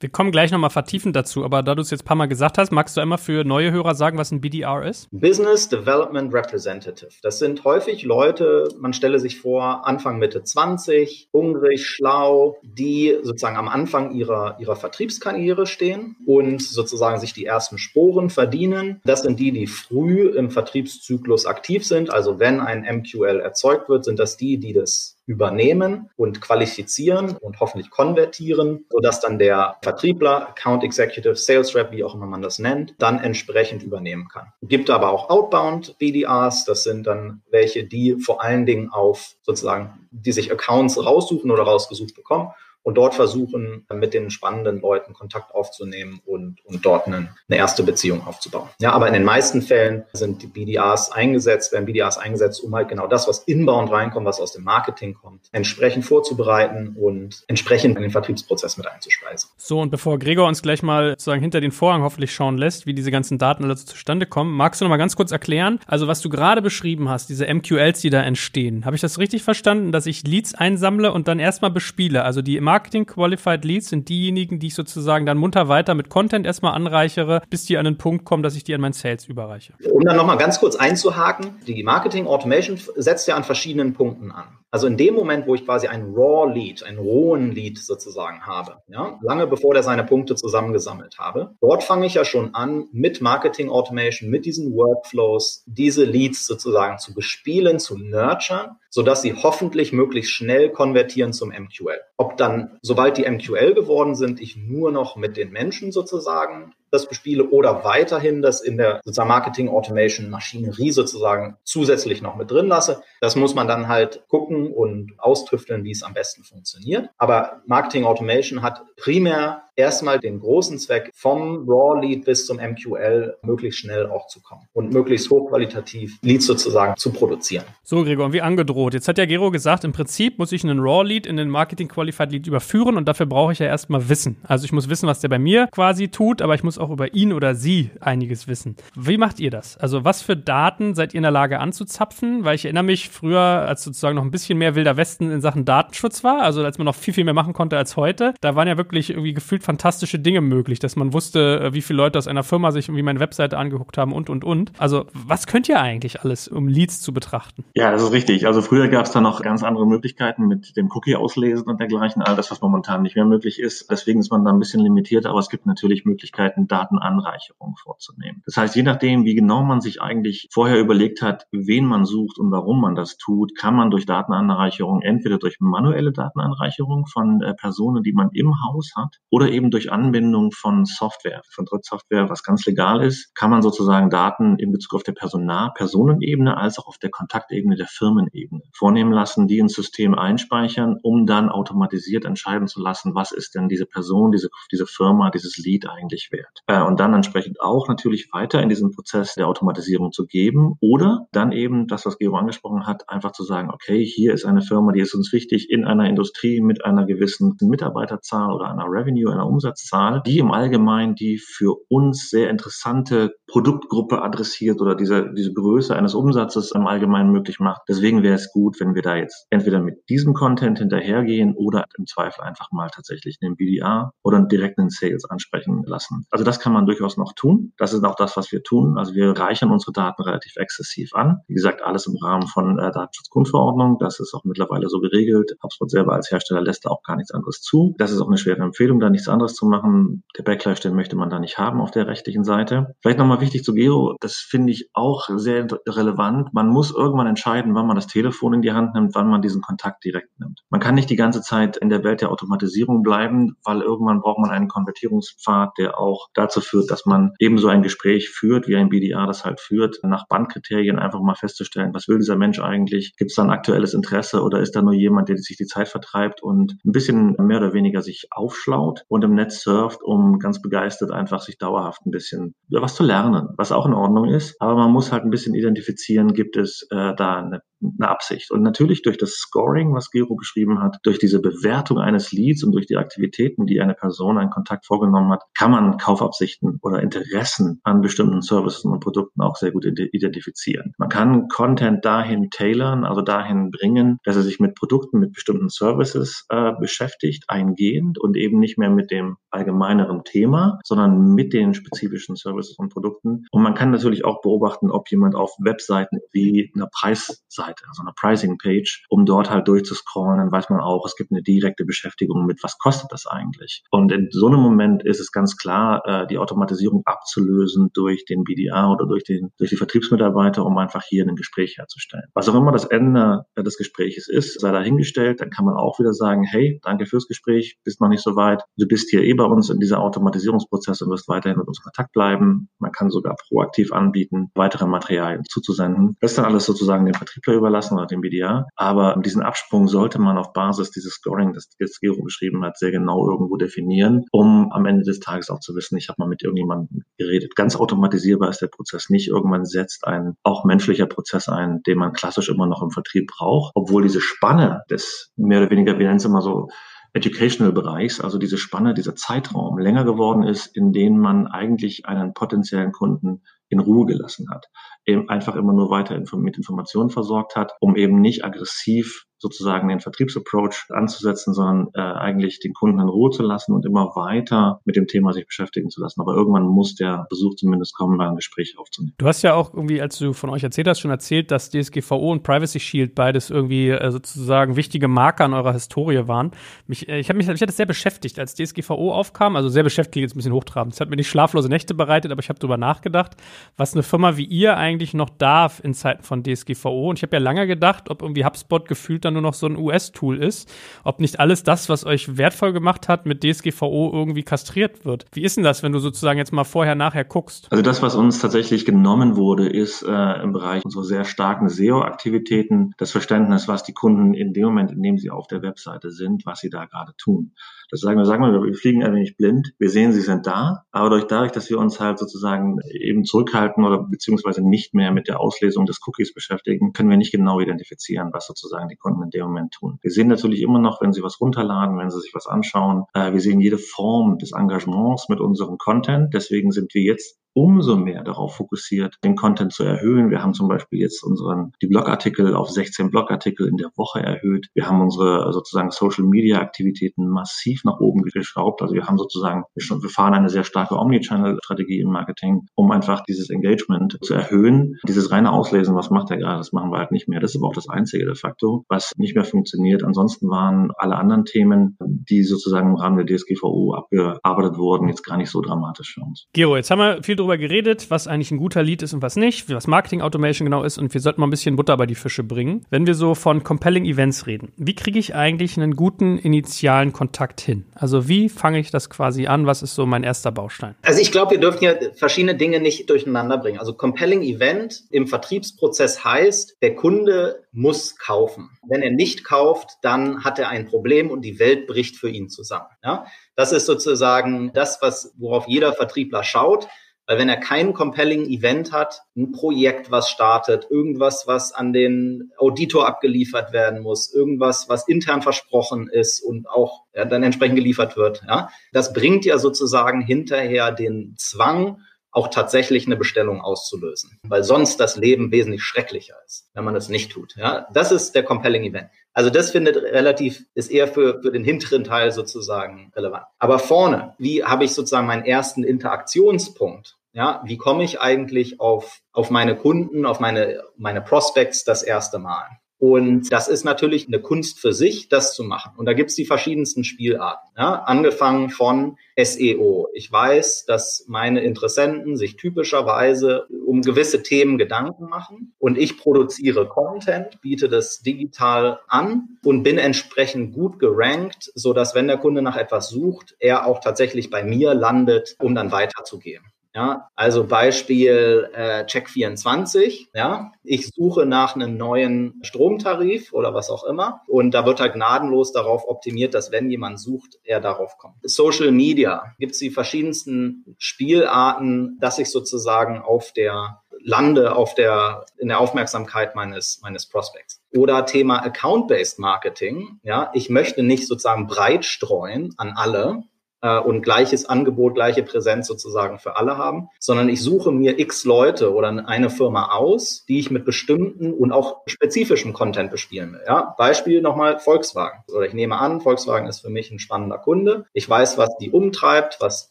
Wir kommen gleich nochmal vertiefend dazu, aber da du es jetzt ein paar Mal gesagt hast, magst du einmal für neue Hörer sagen, was ein BDR ist? Business Development Representative. Das sind häufig Leute, man stelle sich vor, Anfang Mitte 20, hungrig, schlau, die sozusagen am Anfang ihrer, ihrer Vertriebskarriere stehen und sozusagen sich die ersten Sporen verdienen. Das sind die, die früh im Vertriebszyklus aktiv sind. Also wenn ein MQL erzeugt wird, sind das die, die das übernehmen und qualifizieren und hoffentlich konvertieren, sodass dann der Vertriebler, Account Executive, Sales Rep, wie auch immer man das nennt, dann entsprechend übernehmen kann. Gibt aber auch Outbound BDRs, das sind dann welche, die vor allen Dingen auf sozusagen, die sich Accounts raussuchen oder rausgesucht bekommen und dort versuchen, mit den spannenden Leuten Kontakt aufzunehmen und, und dort eine, eine erste Beziehung aufzubauen. Ja, aber in den meisten Fällen sind die BDAs eingesetzt, werden BDAs eingesetzt, um halt genau das, was inbound reinkommt, was aus dem Marketing kommt, entsprechend vorzubereiten und entsprechend in den Vertriebsprozess mit einzuspeisen. So, und bevor Gregor uns gleich mal sozusagen hinter den Vorhang hoffentlich schauen lässt, wie diese ganzen Daten alle zustande kommen, magst du noch mal ganz kurz erklären, also was du gerade beschrieben hast, diese MQLs, die da entstehen. Habe ich das richtig verstanden, dass ich Leads einsammle und dann erstmal bespiele, also die Marketing Marketing Qualified Leads sind diejenigen, die ich sozusagen dann munter weiter mit Content erstmal anreichere, bis die an den Punkt kommen, dass ich die an mein Sales überreiche. Um dann nochmal ganz kurz einzuhaken, die Marketing Automation setzt ja an verschiedenen Punkten an. Also in dem Moment, wo ich quasi ein Raw Lead, einen rohen Lead sozusagen habe, ja, lange bevor der seine Punkte zusammengesammelt habe, dort fange ich ja schon an, mit Marketing Automation, mit diesen Workflows, diese Leads sozusagen zu bespielen, zu nurturen, sodass sie hoffentlich möglichst schnell konvertieren zum MQL. Ob dann, sobald die MQL geworden sind, ich nur noch mit den Menschen sozusagen das bespiele oder weiterhin das in der Marketing Automation Maschinerie sozusagen zusätzlich noch mit drin lasse. Das muss man dann halt gucken und austüfteln, wie es am besten funktioniert. Aber Marketing Automation hat primär erstmal den großen Zweck, vom Raw Lead bis zum MQL möglichst schnell auch zu kommen und möglichst hochqualitativ Leads sozusagen zu produzieren. So, Gregor, wie angedroht. Jetzt hat ja Gero gesagt, im Prinzip muss ich einen Raw Lead in den Marketing Qualified Lead überführen und dafür brauche ich ja erstmal Wissen. Also ich muss wissen, was der bei mir quasi tut, aber ich muss auch über ihn oder sie einiges wissen. Wie macht ihr das? Also was für Daten seid ihr in der Lage anzuzapfen? Weil ich erinnere mich früher, als sozusagen noch ein bisschen mehr Wilder Westen in Sachen Datenschutz war, also als man noch viel, viel mehr machen konnte als heute, da waren ja wirklich irgendwie gefühlt fantastische Dinge möglich, dass man wusste, äh, wie viele Leute aus einer Firma sich irgendwie meine Webseite angeguckt haben und, und, und. Also was könnt ihr eigentlich alles, um Leads zu betrachten? Ja, das ist richtig. Also früher gab es da noch ganz andere Möglichkeiten mit dem Cookie auslesen und dergleichen, all das, was momentan nicht mehr möglich ist. Deswegen ist man da ein bisschen limitiert, aber es gibt natürlich Möglichkeiten, Datenanreicherung vorzunehmen. Das heißt, je nachdem, wie genau man sich eigentlich vorher überlegt hat, wen man sucht und warum man das tut, kann man durch Datenanreicherung entweder durch manuelle Datenanreicherung von äh, Personen, die man im Haus hat, oder eben durch Anbindung von Software, von Drittsoftware, was ganz legal ist, kann man sozusagen Daten in Bezug auf der Personal, Personenebene als auch auf der Kontaktebene der Firmenebene vornehmen lassen, die ins System einspeichern, um dann automatisiert entscheiden zu lassen, was ist denn diese Person, diese, diese Firma, dieses Lead eigentlich wert. Äh, und dann entsprechend auch natürlich weiter in diesen Prozess der Automatisierung zu geben oder dann eben das, was Gero angesprochen hat, einfach zu sagen, okay, hier ist eine Firma, die ist uns wichtig in einer Industrie mit einer gewissen Mitarbeiterzahl oder einer Revenue einer Umsatzzahl, die im Allgemeinen die für uns sehr interessante Produktgruppe adressiert oder diese, diese Größe eines Umsatzes im Allgemeinen möglich macht. Deswegen wäre es gut, wenn wir da jetzt entweder mit diesem Content hinterhergehen oder im Zweifel einfach mal tatsächlich einen BDA oder einen direkten Sales ansprechen lassen. Also das kann man durchaus noch tun. Das ist auch das, was wir tun. Also wir reichern unsere Daten relativ exzessiv an. Wie gesagt, alles im Rahmen von äh, Datenschutzgrundverordnung. Das ist auch mittlerweile so geregelt. HubSpot selber als Hersteller lässt da auch gar nichts anderes zu. Das ist auch eine schwere Empfehlung, da nichts anderes zu machen. Der Backlash, den möchte man da nicht haben auf der rechtlichen Seite. Vielleicht nochmal wichtig zu Geo. Das finde ich auch sehr relevant. Man muss irgendwann entscheiden, wann man das Telefon in die Hand nimmt, wann man diesen Kontakt direkt nimmt. Man kann nicht die ganze Zeit in der Welt der Automatisierung bleiben, weil irgendwann braucht man einen Konvertierungspfad, der auch dazu führt, dass man ebenso ein Gespräch führt, wie ein BDA das halt führt, nach Bandkriterien einfach mal festzustellen, was will dieser Mensch eigentlich? Gibt es da ein aktuelles Interesse oder ist da nur jemand, der sich die Zeit vertreibt und ein bisschen mehr oder weniger sich aufschlaut und im Netz surft, um ganz begeistert einfach sich dauerhaft ein bisschen was zu lernen, was auch in Ordnung ist. Aber man muss halt ein bisschen identifizieren, gibt es äh, da eine eine Absicht. Und natürlich durch das Scoring, was Gero beschrieben hat, durch diese Bewertung eines Leads und durch die Aktivitäten, die eine Person, einen Kontakt vorgenommen hat, kann man Kaufabsichten oder Interessen an bestimmten Services und Produkten auch sehr gut identifizieren. Man kann Content dahin tailern, also dahin bringen, dass er sich mit Produkten, mit bestimmten Services äh, beschäftigt, eingehend und eben nicht mehr mit dem allgemeineren Thema, sondern mit den spezifischen Services und Produkten. Und man kann natürlich auch beobachten, ob jemand auf Webseiten wie einer Preisseite Seite, also eine Pricing-Page, um dort halt durchzuscrollen, dann weiß man auch, es gibt eine direkte Beschäftigung mit, was kostet das eigentlich? Und in so einem Moment ist es ganz klar, äh, die Automatisierung abzulösen durch den BDA oder durch, den, durch die Vertriebsmitarbeiter, um einfach hier ein Gespräch herzustellen. Was auch immer das Ende des Gesprächs ist, sei dahingestellt, dann kann man auch wieder sagen, hey, danke fürs Gespräch, bist noch nicht so weit, du bist hier eh bei uns in dieser Automatisierungsprozess und wirst weiterhin mit uns in Kontakt bleiben. Man kann sogar proaktiv anbieten, weitere Materialien zuzusenden. Das ist dann alles sozusagen dem Vertriebler überlassen oder dem BDA. Aber diesen Absprung sollte man auf Basis dieses Scoring, das jetzt Gero beschrieben hat, sehr genau irgendwo definieren, um am Ende des Tages auch zu wissen, ich habe mal mit irgendjemandem geredet. Ganz automatisierbar ist der Prozess nicht. Irgendwann setzt ein auch menschlicher Prozess ein, den man klassisch immer noch im Vertrieb braucht, obwohl diese Spanne des mehr oder weniger, wir nennen es immer so, Educational Bereichs, also diese Spanne, dieser Zeitraum länger geworden ist, in dem man eigentlich einen potenziellen Kunden in Ruhe gelassen hat, eben einfach immer nur weiter mit Informationen versorgt hat, um eben nicht aggressiv sozusagen den Vertriebsapproach anzusetzen, sondern äh, eigentlich den Kunden in Ruhe zu lassen und immer weiter mit dem Thema sich beschäftigen zu lassen. Aber irgendwann muss der Besuch zumindest kommen, beim Gespräch aufzunehmen. Du hast ja auch irgendwie, als du von euch erzählt hast, schon erzählt, dass DSGVO und Privacy Shield beides irgendwie äh, sozusagen wichtige Marker in eurer Historie waren. Mich, äh, ich habe mich, ich hatte sehr beschäftigt, als DSGVO aufkam. Also sehr beschäftigt, jetzt ein bisschen hochtrabend. Es hat mir nicht schlaflose Nächte bereitet, aber ich habe darüber nachgedacht, was eine Firma wie ihr eigentlich noch darf in Zeiten von DSGVO. Und ich habe ja lange gedacht, ob irgendwie HubSpot gefühlt dann nur noch so ein US-Tool ist, ob nicht alles das, was euch wertvoll gemacht hat, mit DSGVO irgendwie kastriert wird. Wie ist denn das, wenn du sozusagen jetzt mal vorher, nachher guckst? Also das, was uns tatsächlich genommen wurde, ist äh, im Bereich unserer sehr starken SEO-Aktivitäten das Verständnis, was die Kunden in dem Moment, in dem sie auf der Webseite sind, was sie da gerade tun. Das sagen wir, sagen wir, wir fliegen ein wenig blind. Wir sehen, sie sind da, aber durch dadurch, dass wir uns halt sozusagen eben zurückhalten oder beziehungsweise nicht mehr mit der Auslesung des Cookies beschäftigen, können wir nicht genau identifizieren, was sozusagen die Kunden in dem Moment tun. Wir sehen natürlich immer noch, wenn sie was runterladen, wenn sie sich was anschauen. Äh, wir sehen jede Form des Engagements mit unserem Content. Deswegen sind wir jetzt umso mehr darauf fokussiert, den Content zu erhöhen. Wir haben zum Beispiel jetzt unseren, die Blogartikel auf 16 Blogartikel in der Woche erhöht. Wir haben unsere sozusagen Social Media Aktivitäten massiv nach oben geschraubt. Also wir haben sozusagen, wir fahren eine sehr starke Omnichannel-Strategie im Marketing, um einfach dieses Engagement zu erhöhen. Dieses reine Auslesen, was macht er gerade, das machen wir halt nicht mehr. Das ist aber auch das einzige de facto, was nicht mehr funktioniert. Ansonsten waren alle anderen Themen, die sozusagen im Rahmen der DSGVO abgearbeitet wurden, jetzt gar nicht so dramatisch für uns. Gero, jetzt haben wir viel drüber geredet, was eigentlich ein guter Lead ist und was nicht, was Marketing Automation genau ist und wir sollten mal ein bisschen Butter bei die Fische bringen. Wenn wir so von Compelling Events reden, wie kriege ich eigentlich einen guten initialen Kontakt hin? Also wie fange ich das quasi an? Was ist so mein erster Baustein? Also ich glaube, wir dürfen ja verschiedene Dinge nicht durcheinander bringen. Also Compelling Event im Vertriebsprozess heißt, der Kunde muss kaufen. Wenn er nicht kauft, dann hat er ein Problem und die Welt bricht für ihn zusammen. Ja? Das ist sozusagen das, was, worauf jeder Vertriebler schaut. Weil wenn er kein compelling Event hat, ein Projekt, was startet, irgendwas, was an den Auditor abgeliefert werden muss, irgendwas, was intern versprochen ist und auch ja, dann entsprechend geliefert wird, ja, das bringt ja sozusagen hinterher den Zwang, auch tatsächlich eine Bestellung auszulösen, weil sonst das Leben wesentlich schrecklicher ist, wenn man das nicht tut. Ja, das ist der compelling Event. Also das findet relativ, ist eher für, für den hinteren Teil sozusagen relevant. Aber vorne, wie habe ich sozusagen meinen ersten Interaktionspunkt? Ja, wie komme ich eigentlich auf, auf meine Kunden, auf meine, meine Prospects das erste Mal? Und das ist natürlich eine Kunst für sich, das zu machen. Und da gibt's die verschiedensten Spielarten. Ja? Angefangen von SEO. Ich weiß, dass meine Interessenten sich typischerweise um gewisse Themen Gedanken machen. Und ich produziere Content, biete das digital an und bin entsprechend gut gerankt, so dass wenn der Kunde nach etwas sucht, er auch tatsächlich bei mir landet, um dann weiterzugehen. Ja, also Beispiel äh, Check24. Ja, ich suche nach einem neuen Stromtarif oder was auch immer und da wird er gnadenlos darauf optimiert, dass wenn jemand sucht, er darauf kommt. Social Media gibt es die verschiedensten Spielarten, dass ich sozusagen auf der lande auf der in der Aufmerksamkeit meines meines Prospects. Oder Thema Account-based Marketing. Ja, ich möchte nicht sozusagen breit streuen an alle, und gleiches Angebot, gleiche Präsenz sozusagen für alle haben, sondern ich suche mir x Leute oder eine Firma aus, die ich mit bestimmten und auch spezifischem Content bespielen will. Ja? Beispiel nochmal Volkswagen. Oder ich nehme an, Volkswagen ist für mich ein spannender Kunde. Ich weiß, was die umtreibt, was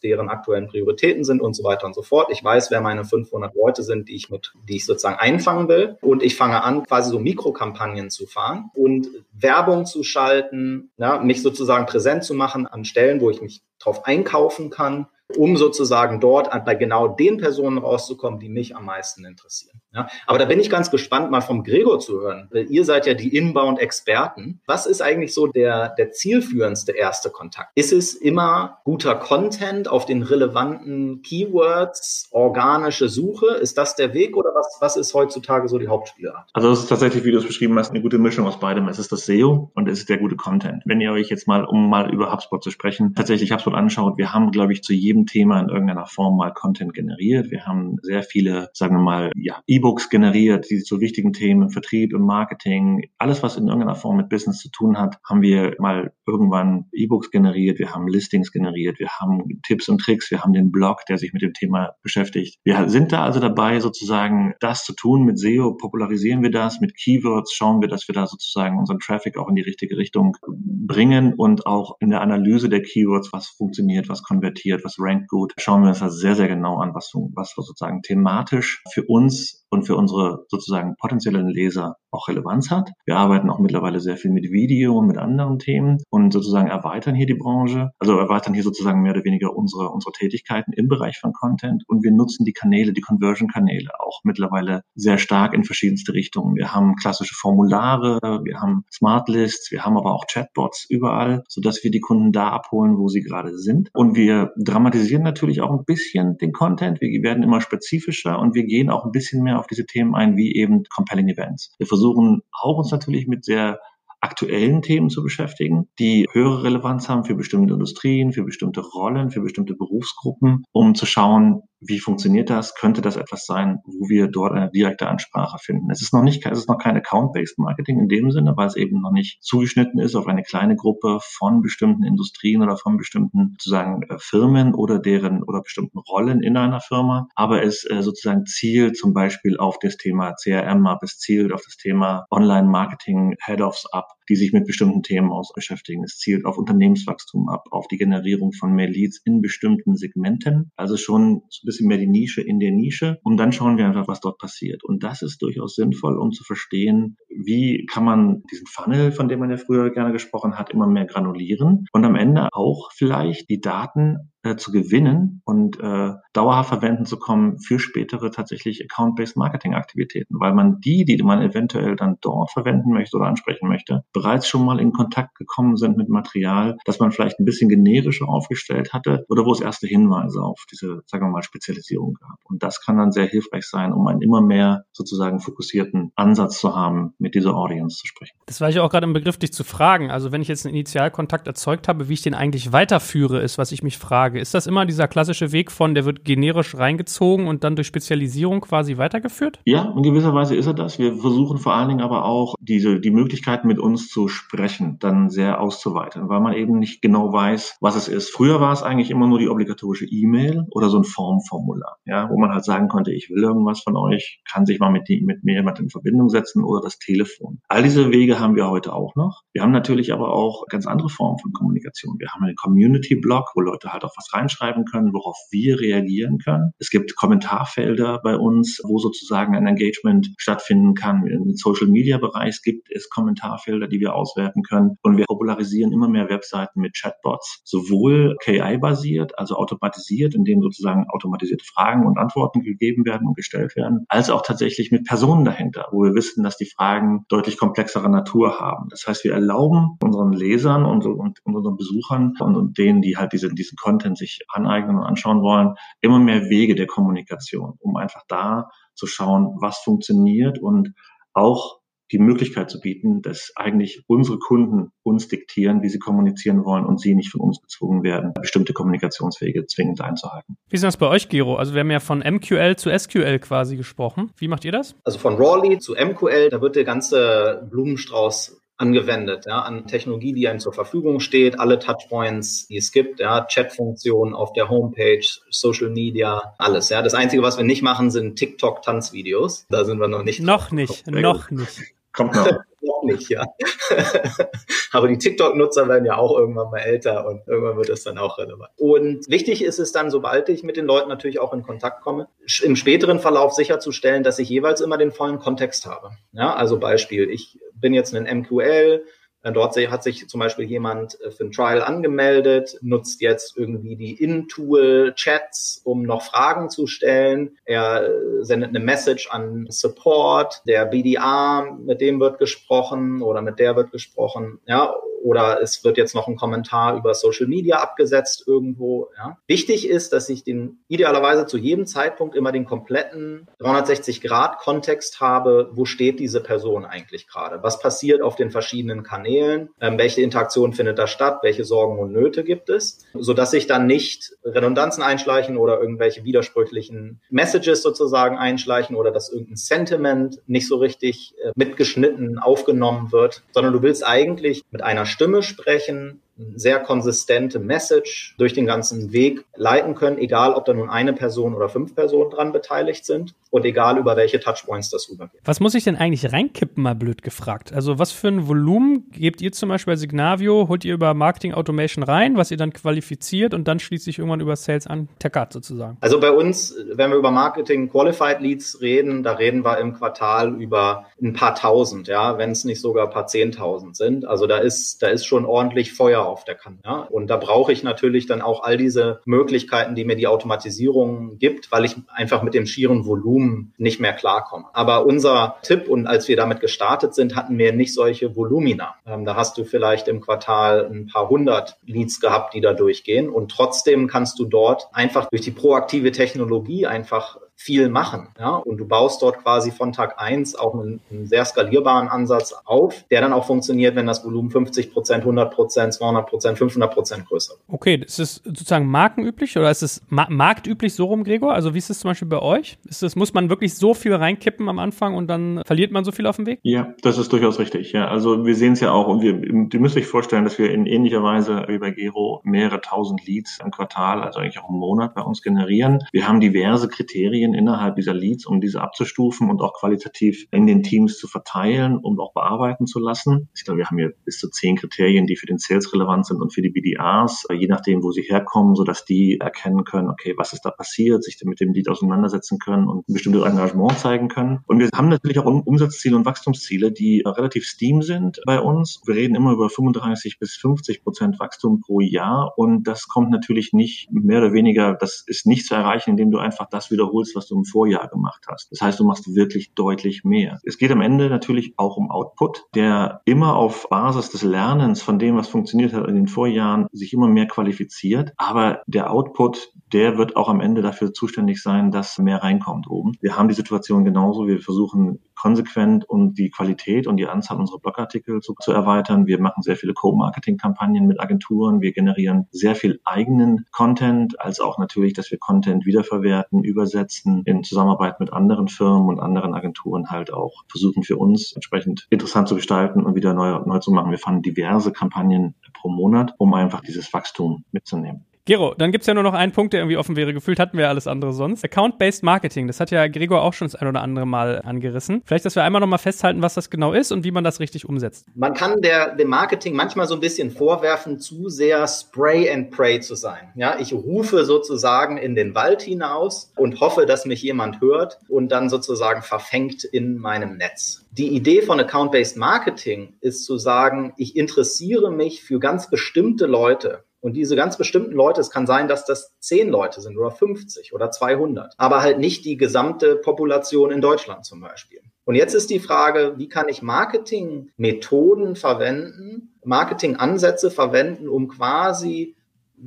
deren aktuellen Prioritäten sind und so weiter und so fort. Ich weiß, wer meine 500 Leute sind, die ich mit, die ich sozusagen einfangen will. Und ich fange an, quasi so Mikrokampagnen zu fahren und Werbung zu schalten, ja, mich sozusagen präsent zu machen an Stellen, wo ich mich drauf einkaufen kann um sozusagen dort bei genau den Personen rauszukommen, die mich am meisten interessieren. Ja, aber da bin ich ganz gespannt, mal vom Gregor zu hören, weil ihr seid ja die Inbound-Experten. Was ist eigentlich so der, der zielführendste erste Kontakt? Ist es immer guter Content auf den relevanten Keywords, organische Suche? Ist das der Weg oder was, was ist heutzutage so die Hauptspielart? Also es ist tatsächlich, wie du es beschrieben hast, eine gute Mischung aus beidem. Es ist das SEO und es ist der gute Content. Wenn ihr euch jetzt mal, um mal über HubSpot zu sprechen, tatsächlich HubSpot anschaut, wir haben, glaube ich, zu jedem Thema in irgendeiner Form mal Content generiert. Wir haben sehr viele, sagen wir mal, ja, E-Books generiert, die zu wichtigen Themen Vertrieb, und Marketing, alles, was in irgendeiner Form mit Business zu tun hat, haben wir mal irgendwann E-Books generiert, wir haben Listings generiert, wir haben Tipps und Tricks, wir haben den Blog, der sich mit dem Thema beschäftigt. Wir sind da also dabei, sozusagen das zu tun. Mit SEO popularisieren wir das, mit Keywords schauen wir, dass wir da sozusagen unseren Traffic auch in die richtige Richtung bringen und auch in der Analyse der Keywords, was funktioniert, was konvertiert, was rankt gut, schauen wir uns das sehr, sehr genau an, was, was sozusagen thematisch für uns und für unsere sozusagen potenziellen Leser auch Relevanz hat. Wir arbeiten auch mittlerweile sehr viel mit Video und mit anderen Themen und sozusagen erweitern hier die Branche, also erweitern hier sozusagen mehr oder weniger unsere, unsere Tätigkeiten im Bereich von Content und wir nutzen die Kanäle, die Conversion-Kanäle auch mittlerweile sehr stark in verschiedenste Richtungen. Wir haben klassische Formulare, wir haben Smart Lists, wir haben aber auch Chatbots überall, sodass wir die Kunden da abholen, wo sie gerade sind. Und wir dramatisieren natürlich auch ein bisschen den Content. Wir werden immer spezifischer und wir gehen auch ein bisschen mehr auf diese Themen ein, wie eben Compelling Events. Wir versuchen auch uns natürlich mit sehr aktuellen Themen zu beschäftigen, die höhere Relevanz haben für bestimmte Industrien, für bestimmte Rollen, für bestimmte Berufsgruppen, um zu schauen, wie funktioniert das? Könnte das etwas sein, wo wir dort eine direkte Ansprache finden? Es ist noch nicht, es ist noch kein Account-based Marketing in dem Sinne, weil es eben noch nicht zugeschnitten ist auf eine kleine Gruppe von bestimmten Industrien oder von bestimmten sozusagen äh, Firmen oder deren oder bestimmten Rollen in einer Firma. Aber es äh, sozusagen zielt zum Beispiel auf das Thema CRM ab, es zielt auf das Thema Online-Marketing Head-Offs ab, die sich mit bestimmten Themen aus beschäftigen. Es zielt auf Unternehmenswachstum ab, auf die Generierung von mehr Leads in bestimmten Segmenten. Also schon so ein bisschen mehr die Nische in der Nische. Und dann schauen wir einfach, was dort passiert. Und das ist durchaus sinnvoll, um zu verstehen, wie kann man diesen Funnel, von dem man ja früher gerne gesprochen hat, immer mehr granulieren und am Ende auch vielleicht die Daten äh, zu gewinnen und äh, dauerhaft verwenden zu kommen für spätere tatsächlich Account-Based Marketing-Aktivitäten, weil man die, die man eventuell dann dort verwenden möchte oder ansprechen möchte, bereits schon mal in Kontakt gekommen sind mit Material, das man vielleicht ein bisschen generischer aufgestellt hatte oder wo es erste Hinweise auf diese, sagen wir mal, Spezialisierung gab. Und das kann dann sehr hilfreich sein, um einen immer mehr sozusagen fokussierten Ansatz zu haben, mit dieser Audience zu sprechen. Das war ich auch gerade im Begriff, dich zu fragen. Also wenn ich jetzt einen Initialkontakt erzeugt habe, wie ich den eigentlich weiterführe, ist, was ich mich frage Frage. Ist das immer dieser klassische Weg von, der wird generisch reingezogen und dann durch Spezialisierung quasi weitergeführt? Ja, in gewisser Weise ist er das. Wir versuchen vor allen Dingen aber auch diese, die Möglichkeiten mit uns zu sprechen, dann sehr auszuweiten, weil man eben nicht genau weiß, was es ist. Früher war es eigentlich immer nur die obligatorische E-Mail oder so ein Formformular, ja, wo man halt sagen konnte, ich will irgendwas von euch, kann sich mal mit, die, mit mir jemand in Verbindung setzen oder das Telefon. All diese Wege haben wir heute auch noch. Wir haben natürlich aber auch ganz andere Formen von Kommunikation. Wir haben einen Community-Blog, wo Leute halt auch was reinschreiben können, worauf wir reagieren können. Es gibt Kommentarfelder bei uns, wo sozusagen ein Engagement stattfinden kann. Im Social-Media-Bereich gibt es Kommentarfelder, die wir auswerten können. Und wir popularisieren immer mehr Webseiten mit Chatbots, sowohl KI-basiert, also automatisiert, in dem sozusagen automatisierte Fragen und Antworten gegeben werden und gestellt werden, als auch tatsächlich mit Personen dahinter, wo wir wissen, dass die Fragen deutlich komplexerer Natur haben. Das heißt, wir erlauben unseren Lesern und, und, und unseren Besuchern und, und denen, die halt diese, diesen Content sich aneignen und anschauen wollen, immer mehr Wege der Kommunikation, um einfach da zu schauen, was funktioniert und auch die Möglichkeit zu bieten, dass eigentlich unsere Kunden uns diktieren, wie sie kommunizieren wollen und sie nicht von uns gezwungen werden, bestimmte Kommunikationswege zwingend einzuhalten. Wie ist das bei euch, Gero? Also wir haben ja von MQL zu SQL quasi gesprochen. Wie macht ihr das? Also von Rawly zu MQL, da wird der ganze Blumenstrauß angewendet, ja, an Technologie, die einem zur Verfügung steht, alle Touchpoints, die es gibt, ja, Chatfunktionen auf der Homepage, Social Media, alles, ja. Das Einzige, was wir nicht machen, sind TikTok-Tanzvideos. Da sind wir noch nicht. Noch nicht, noch nicht. Kommt noch. noch nicht, ja. Aber die TikTok-Nutzer werden ja auch irgendwann mal älter und irgendwann wird das dann auch relevant. Und wichtig ist es dann, sobald ich mit den Leuten natürlich auch in Kontakt komme, im späteren Verlauf sicherzustellen, dass ich jeweils immer den vollen Kontext habe. Ja, also Beispiel, ich bin jetzt ein MQL, Dort hat sich zum Beispiel jemand äh, für ein Trial angemeldet, nutzt jetzt irgendwie die In-Tool-Chats, um noch Fragen zu stellen. Er äh, sendet eine Message an Support, der BDA, mit dem wird gesprochen oder mit der wird gesprochen. Ja, oder es wird jetzt noch ein Kommentar über Social Media abgesetzt irgendwo. Ja. Wichtig ist, dass ich den idealerweise zu jedem Zeitpunkt immer den kompletten 360-Grad-Kontext habe. Wo steht diese Person eigentlich gerade? Was passiert auf den verschiedenen Kanälen? Ähm, welche Interaktion findet da statt? Welche Sorgen und Nöte gibt es? Sodass sich dann nicht Redundanzen einschleichen oder irgendwelche widersprüchlichen Messages sozusagen einschleichen oder dass irgendein Sentiment nicht so richtig äh, mitgeschnitten aufgenommen wird, sondern du willst eigentlich mit einer Stimme sprechen, sehr konsistente Message durch den ganzen Weg leiten können, egal ob da nun eine Person oder fünf Personen dran beteiligt sind und egal über welche Touchpoints das rübergeht. Was muss ich denn eigentlich reinkippen, mal blöd gefragt? Also was für ein Volumen gebt ihr zum Beispiel bei Signavio, holt ihr über Marketing Automation rein, was ihr dann qualifiziert und dann schließlich irgendwann über Sales an Takat sozusagen? Also bei uns, wenn wir über Marketing Qualified Leads reden, da reden wir im Quartal über ein paar tausend, ja, wenn es nicht sogar ein paar zehntausend sind. Also da ist, da ist schon ordentlich Feuer auf der Kante. Ja? Und da brauche ich natürlich dann auch all diese Möglichkeiten, die mir die Automatisierung gibt, weil ich einfach mit dem schieren Volumen nicht mehr klarkomme. Aber unser Tipp und als wir damit gestartet sind, hatten wir nicht solche Volumina. Ähm, da hast du vielleicht im Quartal ein paar hundert Leads gehabt, die da durchgehen. Und trotzdem kannst du dort einfach durch die proaktive Technologie einfach viel machen. Ja? Und du baust dort quasi von Tag eins auch einen, einen, sehr skalierbaren Ansatz auf, der dann auch funktioniert, wenn das Volumen 50 Prozent, 100 Prozent, 200 Prozent, 500 Prozent größer wird. Okay, ist es sozusagen markenüblich oder ist es ma marktüblich so rum, Gregor? Also wie ist es zum Beispiel bei euch? Ist es, muss man wirklich so viel reinkippen am Anfang und dann verliert man so viel auf dem Weg? Ja, das ist durchaus richtig. Ja, also wir sehen es ja auch und wir, ihr müsst euch vorstellen, dass wir in ähnlicher Weise wie bei Gero mehrere tausend Leads im Quartal, also eigentlich auch im Monat bei uns generieren. Wir haben diverse Kriterien Kriterien innerhalb dieser Leads, um diese abzustufen und auch qualitativ in den Teams zu verteilen und auch bearbeiten zu lassen. Ich glaube, wir haben hier bis zu zehn Kriterien, die für den Sales relevant sind und für die BDAs, je nachdem, wo sie herkommen, so dass die erkennen können, okay, was ist da passiert, sich mit dem Lead auseinandersetzen können und ein bestimmtes Engagement zeigen können. Und wir haben natürlich auch Umsatzziele und Wachstumsziele, die relativ steam sind bei uns. Wir reden immer über 35 bis 50 Prozent Wachstum pro Jahr und das kommt natürlich nicht mehr oder weniger, das ist nicht zu erreichen, indem du einfach das wiederholst, was du im Vorjahr gemacht hast. Das heißt, du machst wirklich deutlich mehr. Es geht am Ende natürlich auch um Output, der immer auf Basis des Lernens von dem, was funktioniert hat in den Vorjahren, sich immer mehr qualifiziert. Aber der Output, der wird auch am Ende dafür zuständig sein, dass mehr reinkommt oben. Wir haben die Situation genauso. Wir versuchen konsequent, um die Qualität und die Anzahl unserer Blogartikel zu, zu erweitern. Wir machen sehr viele Co-Marketing-Kampagnen mit Agenturen. Wir generieren sehr viel eigenen Content, als auch natürlich, dass wir Content wiederverwerten, übersetzen, in Zusammenarbeit mit anderen Firmen und anderen Agenturen halt auch versuchen für uns entsprechend interessant zu gestalten und wieder neu, neu zu machen. Wir fahren diverse Kampagnen pro Monat, um einfach dieses Wachstum mitzunehmen. Gero, dann gibt es ja nur noch einen Punkt, der irgendwie offen wäre. Gefühlt hatten wir ja alles andere sonst. Account-Based Marketing, das hat ja Gregor auch schon das ein oder andere Mal angerissen. Vielleicht, dass wir einmal nochmal festhalten, was das genau ist und wie man das richtig umsetzt. Man kann der, dem Marketing manchmal so ein bisschen vorwerfen, zu sehr Spray and Pray zu sein. Ja, ich rufe sozusagen in den Wald hinaus und hoffe, dass mich jemand hört und dann sozusagen verfängt in meinem Netz. Die Idee von Account-Based Marketing ist zu sagen, ich interessiere mich für ganz bestimmte Leute und diese ganz bestimmten Leute, es kann sein, dass das zehn Leute sind oder 50 oder 200, aber halt nicht die gesamte Population in Deutschland zum Beispiel. Und jetzt ist die Frage, wie kann ich Marketingmethoden verwenden, Marketingansätze verwenden, um quasi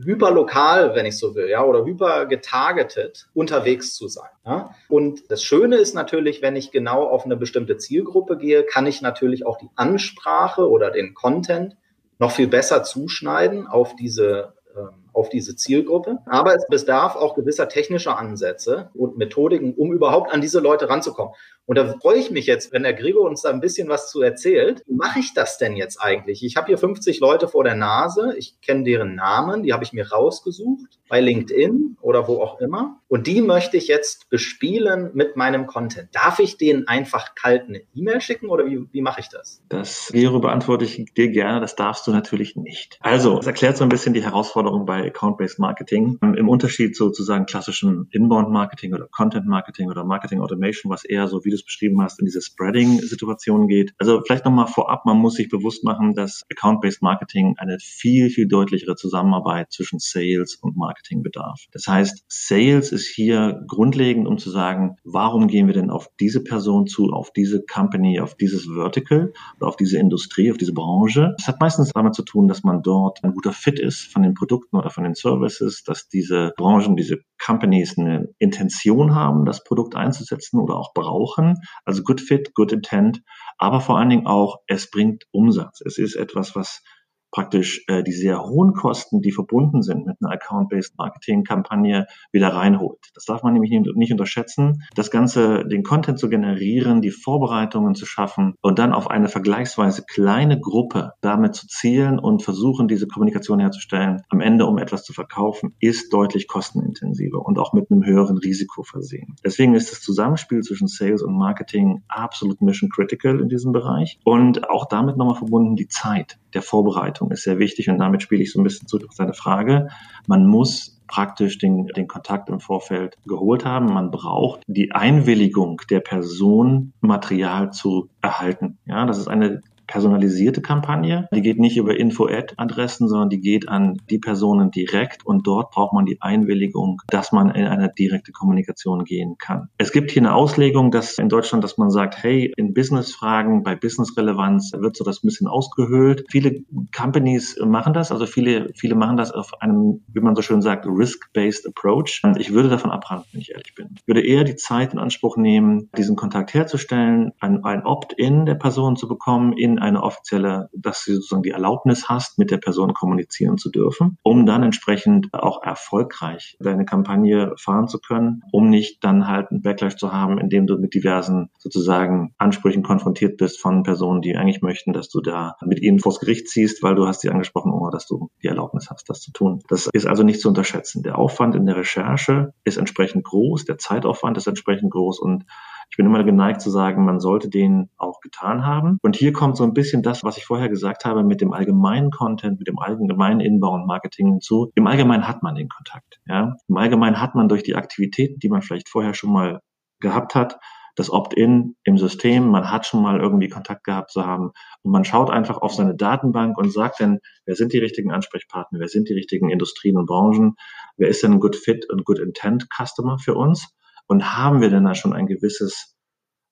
hyperlokal, wenn ich so will, ja, oder hyper getargetet unterwegs zu sein. Ja? Und das Schöne ist natürlich, wenn ich genau auf eine bestimmte Zielgruppe gehe, kann ich natürlich auch die Ansprache oder den Content noch viel besser zuschneiden auf diese, ähm, auf diese Zielgruppe. Aber es bedarf auch gewisser technischer Ansätze und Methodiken, um überhaupt an diese Leute ranzukommen. Und da freue ich mich jetzt, wenn der Gregor uns da ein bisschen was zu erzählt. Wie mache ich das denn jetzt eigentlich? Ich habe hier 50 Leute vor der Nase. Ich kenne deren Namen. Die habe ich mir rausgesucht bei LinkedIn oder wo auch immer. Und die möchte ich jetzt bespielen mit meinem Content. Darf ich denen einfach kalt eine E-Mail schicken oder wie, wie mache ich das? Das, Gero, beantworte ich dir gerne. Das darfst du natürlich nicht. Also, es erklärt so ein bisschen die Herausforderung bei Account-Based Marketing. Im Unterschied zu sozusagen klassischen Inbound-Marketing oder Content-Marketing oder Marketing-Automation, was eher so, wie du es beschrieben hast, in diese Spreading-Situation geht. Also vielleicht nochmal vorab, man muss sich bewusst machen, dass Account-Based Marketing eine viel, viel deutlichere Zusammenarbeit zwischen Sales und Marketing bedarf. Das heißt, Sales ist hier grundlegend, um zu sagen, warum gehen wir denn auf diese Person zu, auf diese Company, auf dieses Vertical oder auf diese Industrie, auf diese Branche. Das hat meistens damit zu tun, dass man dort ein guter Fit ist von den Produkten oder von den Services, dass diese Branchen, diese Companies eine Intention haben, das Produkt einzusetzen oder auch brauchen. Also good fit, good intent, aber vor allen Dingen auch, es bringt Umsatz. Es ist etwas, was praktisch äh, die sehr hohen Kosten, die verbunden sind mit einer Account-Based Marketing-Kampagne, wieder reinholt. Das darf man nämlich nicht unterschätzen. Das Ganze, den Content zu generieren, die Vorbereitungen zu schaffen und dann auf eine vergleichsweise kleine Gruppe damit zu zielen und versuchen, diese Kommunikation herzustellen, am Ende um etwas zu verkaufen, ist deutlich kostenintensiver und auch mit einem höheren Risiko versehen. Deswegen ist das Zusammenspiel zwischen Sales und Marketing absolut mission critical in diesem Bereich und auch damit nochmal verbunden die Zeit der Vorbereitung ist sehr wichtig und damit spiele ich so ein bisschen zurück auf seine Frage. Man muss praktisch den, den Kontakt im Vorfeld geholt haben. Man braucht die Einwilligung der Person, Material zu erhalten. Ja, das ist eine personalisierte Kampagne. Die geht nicht über Info-Ad-Adressen, sondern die geht an die Personen direkt und dort braucht man die Einwilligung, dass man in eine direkte Kommunikation gehen kann. Es gibt hier eine Auslegung, dass in Deutschland, dass man sagt, hey, in Business-Fragen, bei Business-Relevanz wird so das ein bisschen ausgehöhlt. Viele Companies machen das, also viele, viele machen das auf einem, wie man so schön sagt, risk-based approach. Ich würde davon abraten, wenn ich ehrlich bin. Ich würde eher die Zeit in Anspruch nehmen, diesen Kontakt herzustellen, ein, ein Opt-in der Person zu bekommen in eine offizielle, dass du sozusagen die Erlaubnis hast, mit der Person kommunizieren zu dürfen, um dann entsprechend auch erfolgreich deine Kampagne fahren zu können, um nicht dann halt einen Backlash zu haben, indem du mit diversen sozusagen Ansprüchen konfrontiert bist von Personen, die eigentlich möchten, dass du da mit ihnen vors Gericht ziehst, weil du hast sie angesprochen, ohne dass du die Erlaubnis hast, das zu tun. Das ist also nicht zu unterschätzen. Der Aufwand in der Recherche ist entsprechend groß, der Zeitaufwand ist entsprechend groß und ich bin immer geneigt zu sagen, man sollte den auch getan haben. Und hier kommt so ein bisschen das, was ich vorher gesagt habe, mit dem allgemeinen Content, mit dem allgemeinen Inbound-Marketing hinzu. Im Allgemeinen hat man den Kontakt. Ja? Im Allgemeinen hat man durch die Aktivitäten, die man vielleicht vorher schon mal gehabt hat, das Opt-in im System, man hat schon mal irgendwie Kontakt gehabt zu haben und man schaut einfach auf seine Datenbank und sagt dann, wer sind die richtigen Ansprechpartner, wer sind die richtigen Industrien und Branchen, wer ist denn ein Good Fit und Good Intent Customer für uns und haben wir denn da schon ein gewisses,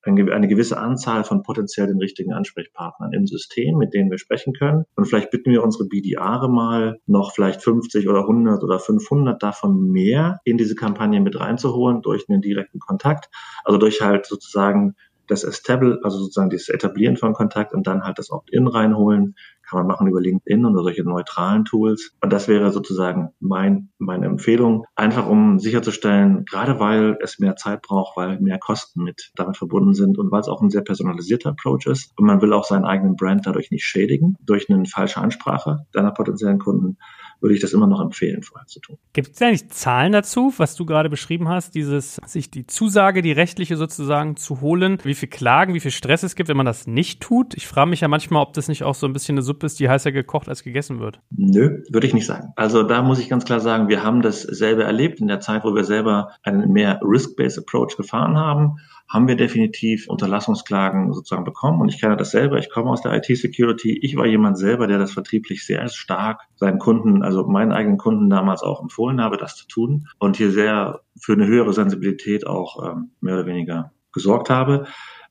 eine gewisse Anzahl von potenziell den richtigen Ansprechpartnern im System, mit denen wir sprechen können? Und vielleicht bitten wir unsere BDAre mal, noch vielleicht 50 oder 100 oder 500 davon mehr in diese Kampagne mit reinzuholen durch einen direkten Kontakt. Also durch halt sozusagen das Establish, also sozusagen das Etablieren von Kontakt und dann halt das Opt-in reinholen. Kann man machen über LinkedIn oder solche neutralen Tools. Und das wäre sozusagen mein, meine Empfehlung. Einfach um sicherzustellen, gerade weil es mehr Zeit braucht, weil mehr Kosten mit damit verbunden sind und weil es auch ein sehr personalisierter Approach ist. Und man will auch seinen eigenen Brand dadurch nicht schädigen durch eine falsche Ansprache deiner potenziellen Kunden würde ich das immer noch empfehlen, vorher zu tun. Gibt es eigentlich Zahlen dazu, was du gerade beschrieben hast, dieses sich die Zusage, die rechtliche sozusagen zu holen, wie viel Klagen, wie viel Stress es gibt, wenn man das nicht tut? Ich frage mich ja manchmal, ob das nicht auch so ein bisschen eine Suppe ist, die heißer gekocht als gegessen wird. Nö, würde ich nicht sagen. Also da muss ich ganz klar sagen, wir haben das selber erlebt in der Zeit, wo wir selber einen mehr Risk-Based Approach gefahren haben haben wir definitiv Unterlassungsklagen sozusagen bekommen. Und ich kenne das selber. Ich komme aus der IT-Security. Ich war jemand selber, der das vertrieblich sehr stark seinen Kunden, also meinen eigenen Kunden damals auch empfohlen habe, das zu tun und hier sehr für eine höhere Sensibilität auch ähm, mehr oder weniger gesorgt habe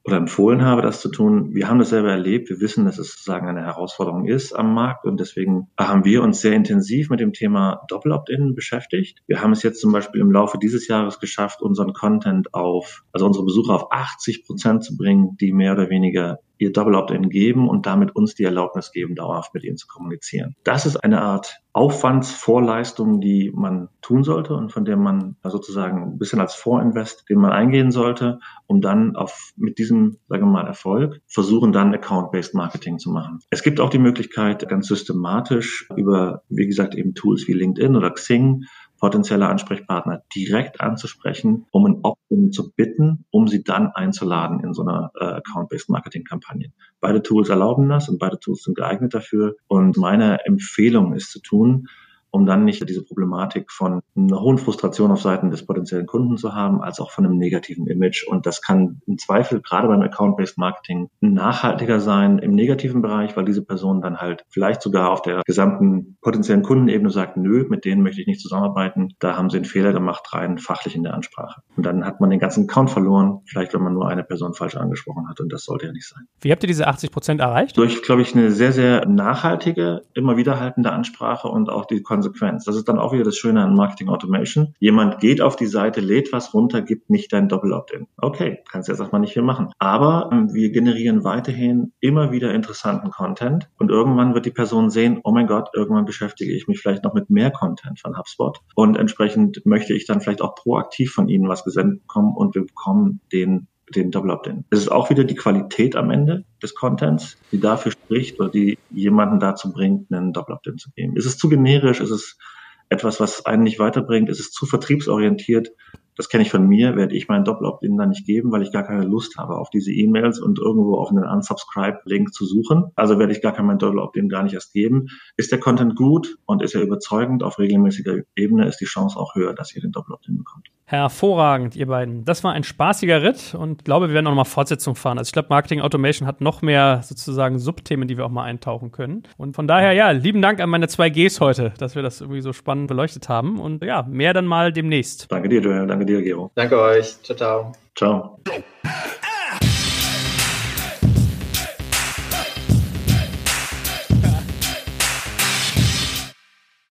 oder empfohlen habe, das zu tun. Wir haben das selber erlebt. Wir wissen, dass es sozusagen eine Herausforderung ist am Markt und deswegen haben wir uns sehr intensiv mit dem Thema Doppel-Opt-In beschäftigt. Wir haben es jetzt zum Beispiel im Laufe dieses Jahres geschafft, unseren Content auf, also unsere Besucher auf 80 Prozent zu bringen, die mehr oder weniger ihr Double Opt-in geben und damit uns die Erlaubnis geben, dauerhaft mit ihnen zu kommunizieren. Das ist eine Art Aufwandsvorleistung, die man tun sollte und von der man sozusagen ein bisschen als Vorinvest, den man eingehen sollte, um dann auf, mit diesem, sagen wir mal, Erfolg versuchen dann Account-Based Marketing zu machen. Es gibt auch die Möglichkeit, ganz systematisch über, wie gesagt, eben Tools wie LinkedIn oder Xing potenzielle Ansprechpartner direkt anzusprechen, um ein Opt-in zu bitten, um sie dann einzuladen in so einer äh, Account-Based Marketing-Kampagne. Beide Tools erlauben das und beide Tools sind geeignet dafür. Und meine Empfehlung ist zu tun, um dann nicht diese Problematik von einer hohen Frustration auf Seiten des potenziellen Kunden zu haben, als auch von einem negativen Image. Und das kann im Zweifel gerade beim Account-Based Marketing nachhaltiger sein im negativen Bereich, weil diese Person dann halt vielleicht sogar auf der gesamten potenziellen Kundenebene sagt, nö, mit denen möchte ich nicht zusammenarbeiten. Da haben sie einen Fehler gemacht, rein fachlich in der Ansprache. Und dann hat man den ganzen Account verloren, vielleicht wenn man nur eine Person falsch angesprochen hat. Und das sollte ja nicht sein. Wie habt ihr diese 80 Prozent erreicht? Durch, glaube ich, eine sehr, sehr nachhaltige, immer wiederhaltende Ansprache und auch die Konsequenz. Das ist dann auch wieder das Schöne an Marketing Automation. Jemand geht auf die Seite, lädt was runter, gibt nicht dein Doppel-Opt-in. Okay, kannst jetzt erstmal nicht viel machen. Aber ähm, wir generieren weiterhin immer wieder interessanten Content und irgendwann wird die Person sehen, oh mein Gott, irgendwann beschäftige ich mich vielleicht noch mit mehr Content von HubSpot und entsprechend möchte ich dann vielleicht auch proaktiv von Ihnen was gesendet bekommen und wir bekommen den den Double Opt-in. Es ist auch wieder die Qualität am Ende des Contents, die dafür spricht oder die jemanden dazu bringt, einen Double Opt-in zu geben. Ist es zu generisch? Ist es etwas, was einen nicht weiterbringt? Ist es zu vertriebsorientiert? Das kenne ich von mir, werde ich meinen Doppel-Opt-in dann nicht geben, weil ich gar keine Lust habe, auf diese E-Mails und irgendwo auf einen Unsubscribe-Link zu suchen. Also werde ich gar keinen Doppel-Opt-in gar nicht erst geben. Ist der Content gut und ist er überzeugend auf regelmäßiger Ebene, ist die Chance auch höher, dass ihr den Doppel-Opt-in bekommt. Hervorragend, ihr beiden. Das war ein spaßiger Ritt und ich glaube, wir werden auch nochmal Fortsetzung fahren. Also ich glaube, Marketing Automation hat noch mehr sozusagen Subthemen, die wir auch mal eintauchen können. Und von daher, ja, lieben Dank an meine zwei Gs heute, dass wir das irgendwie so spannend beleuchtet haben. Und ja, mehr dann mal demnächst. Danke dir, Joel. Danke dir, Gero. Danke euch. Ciao, ciao. Ciao.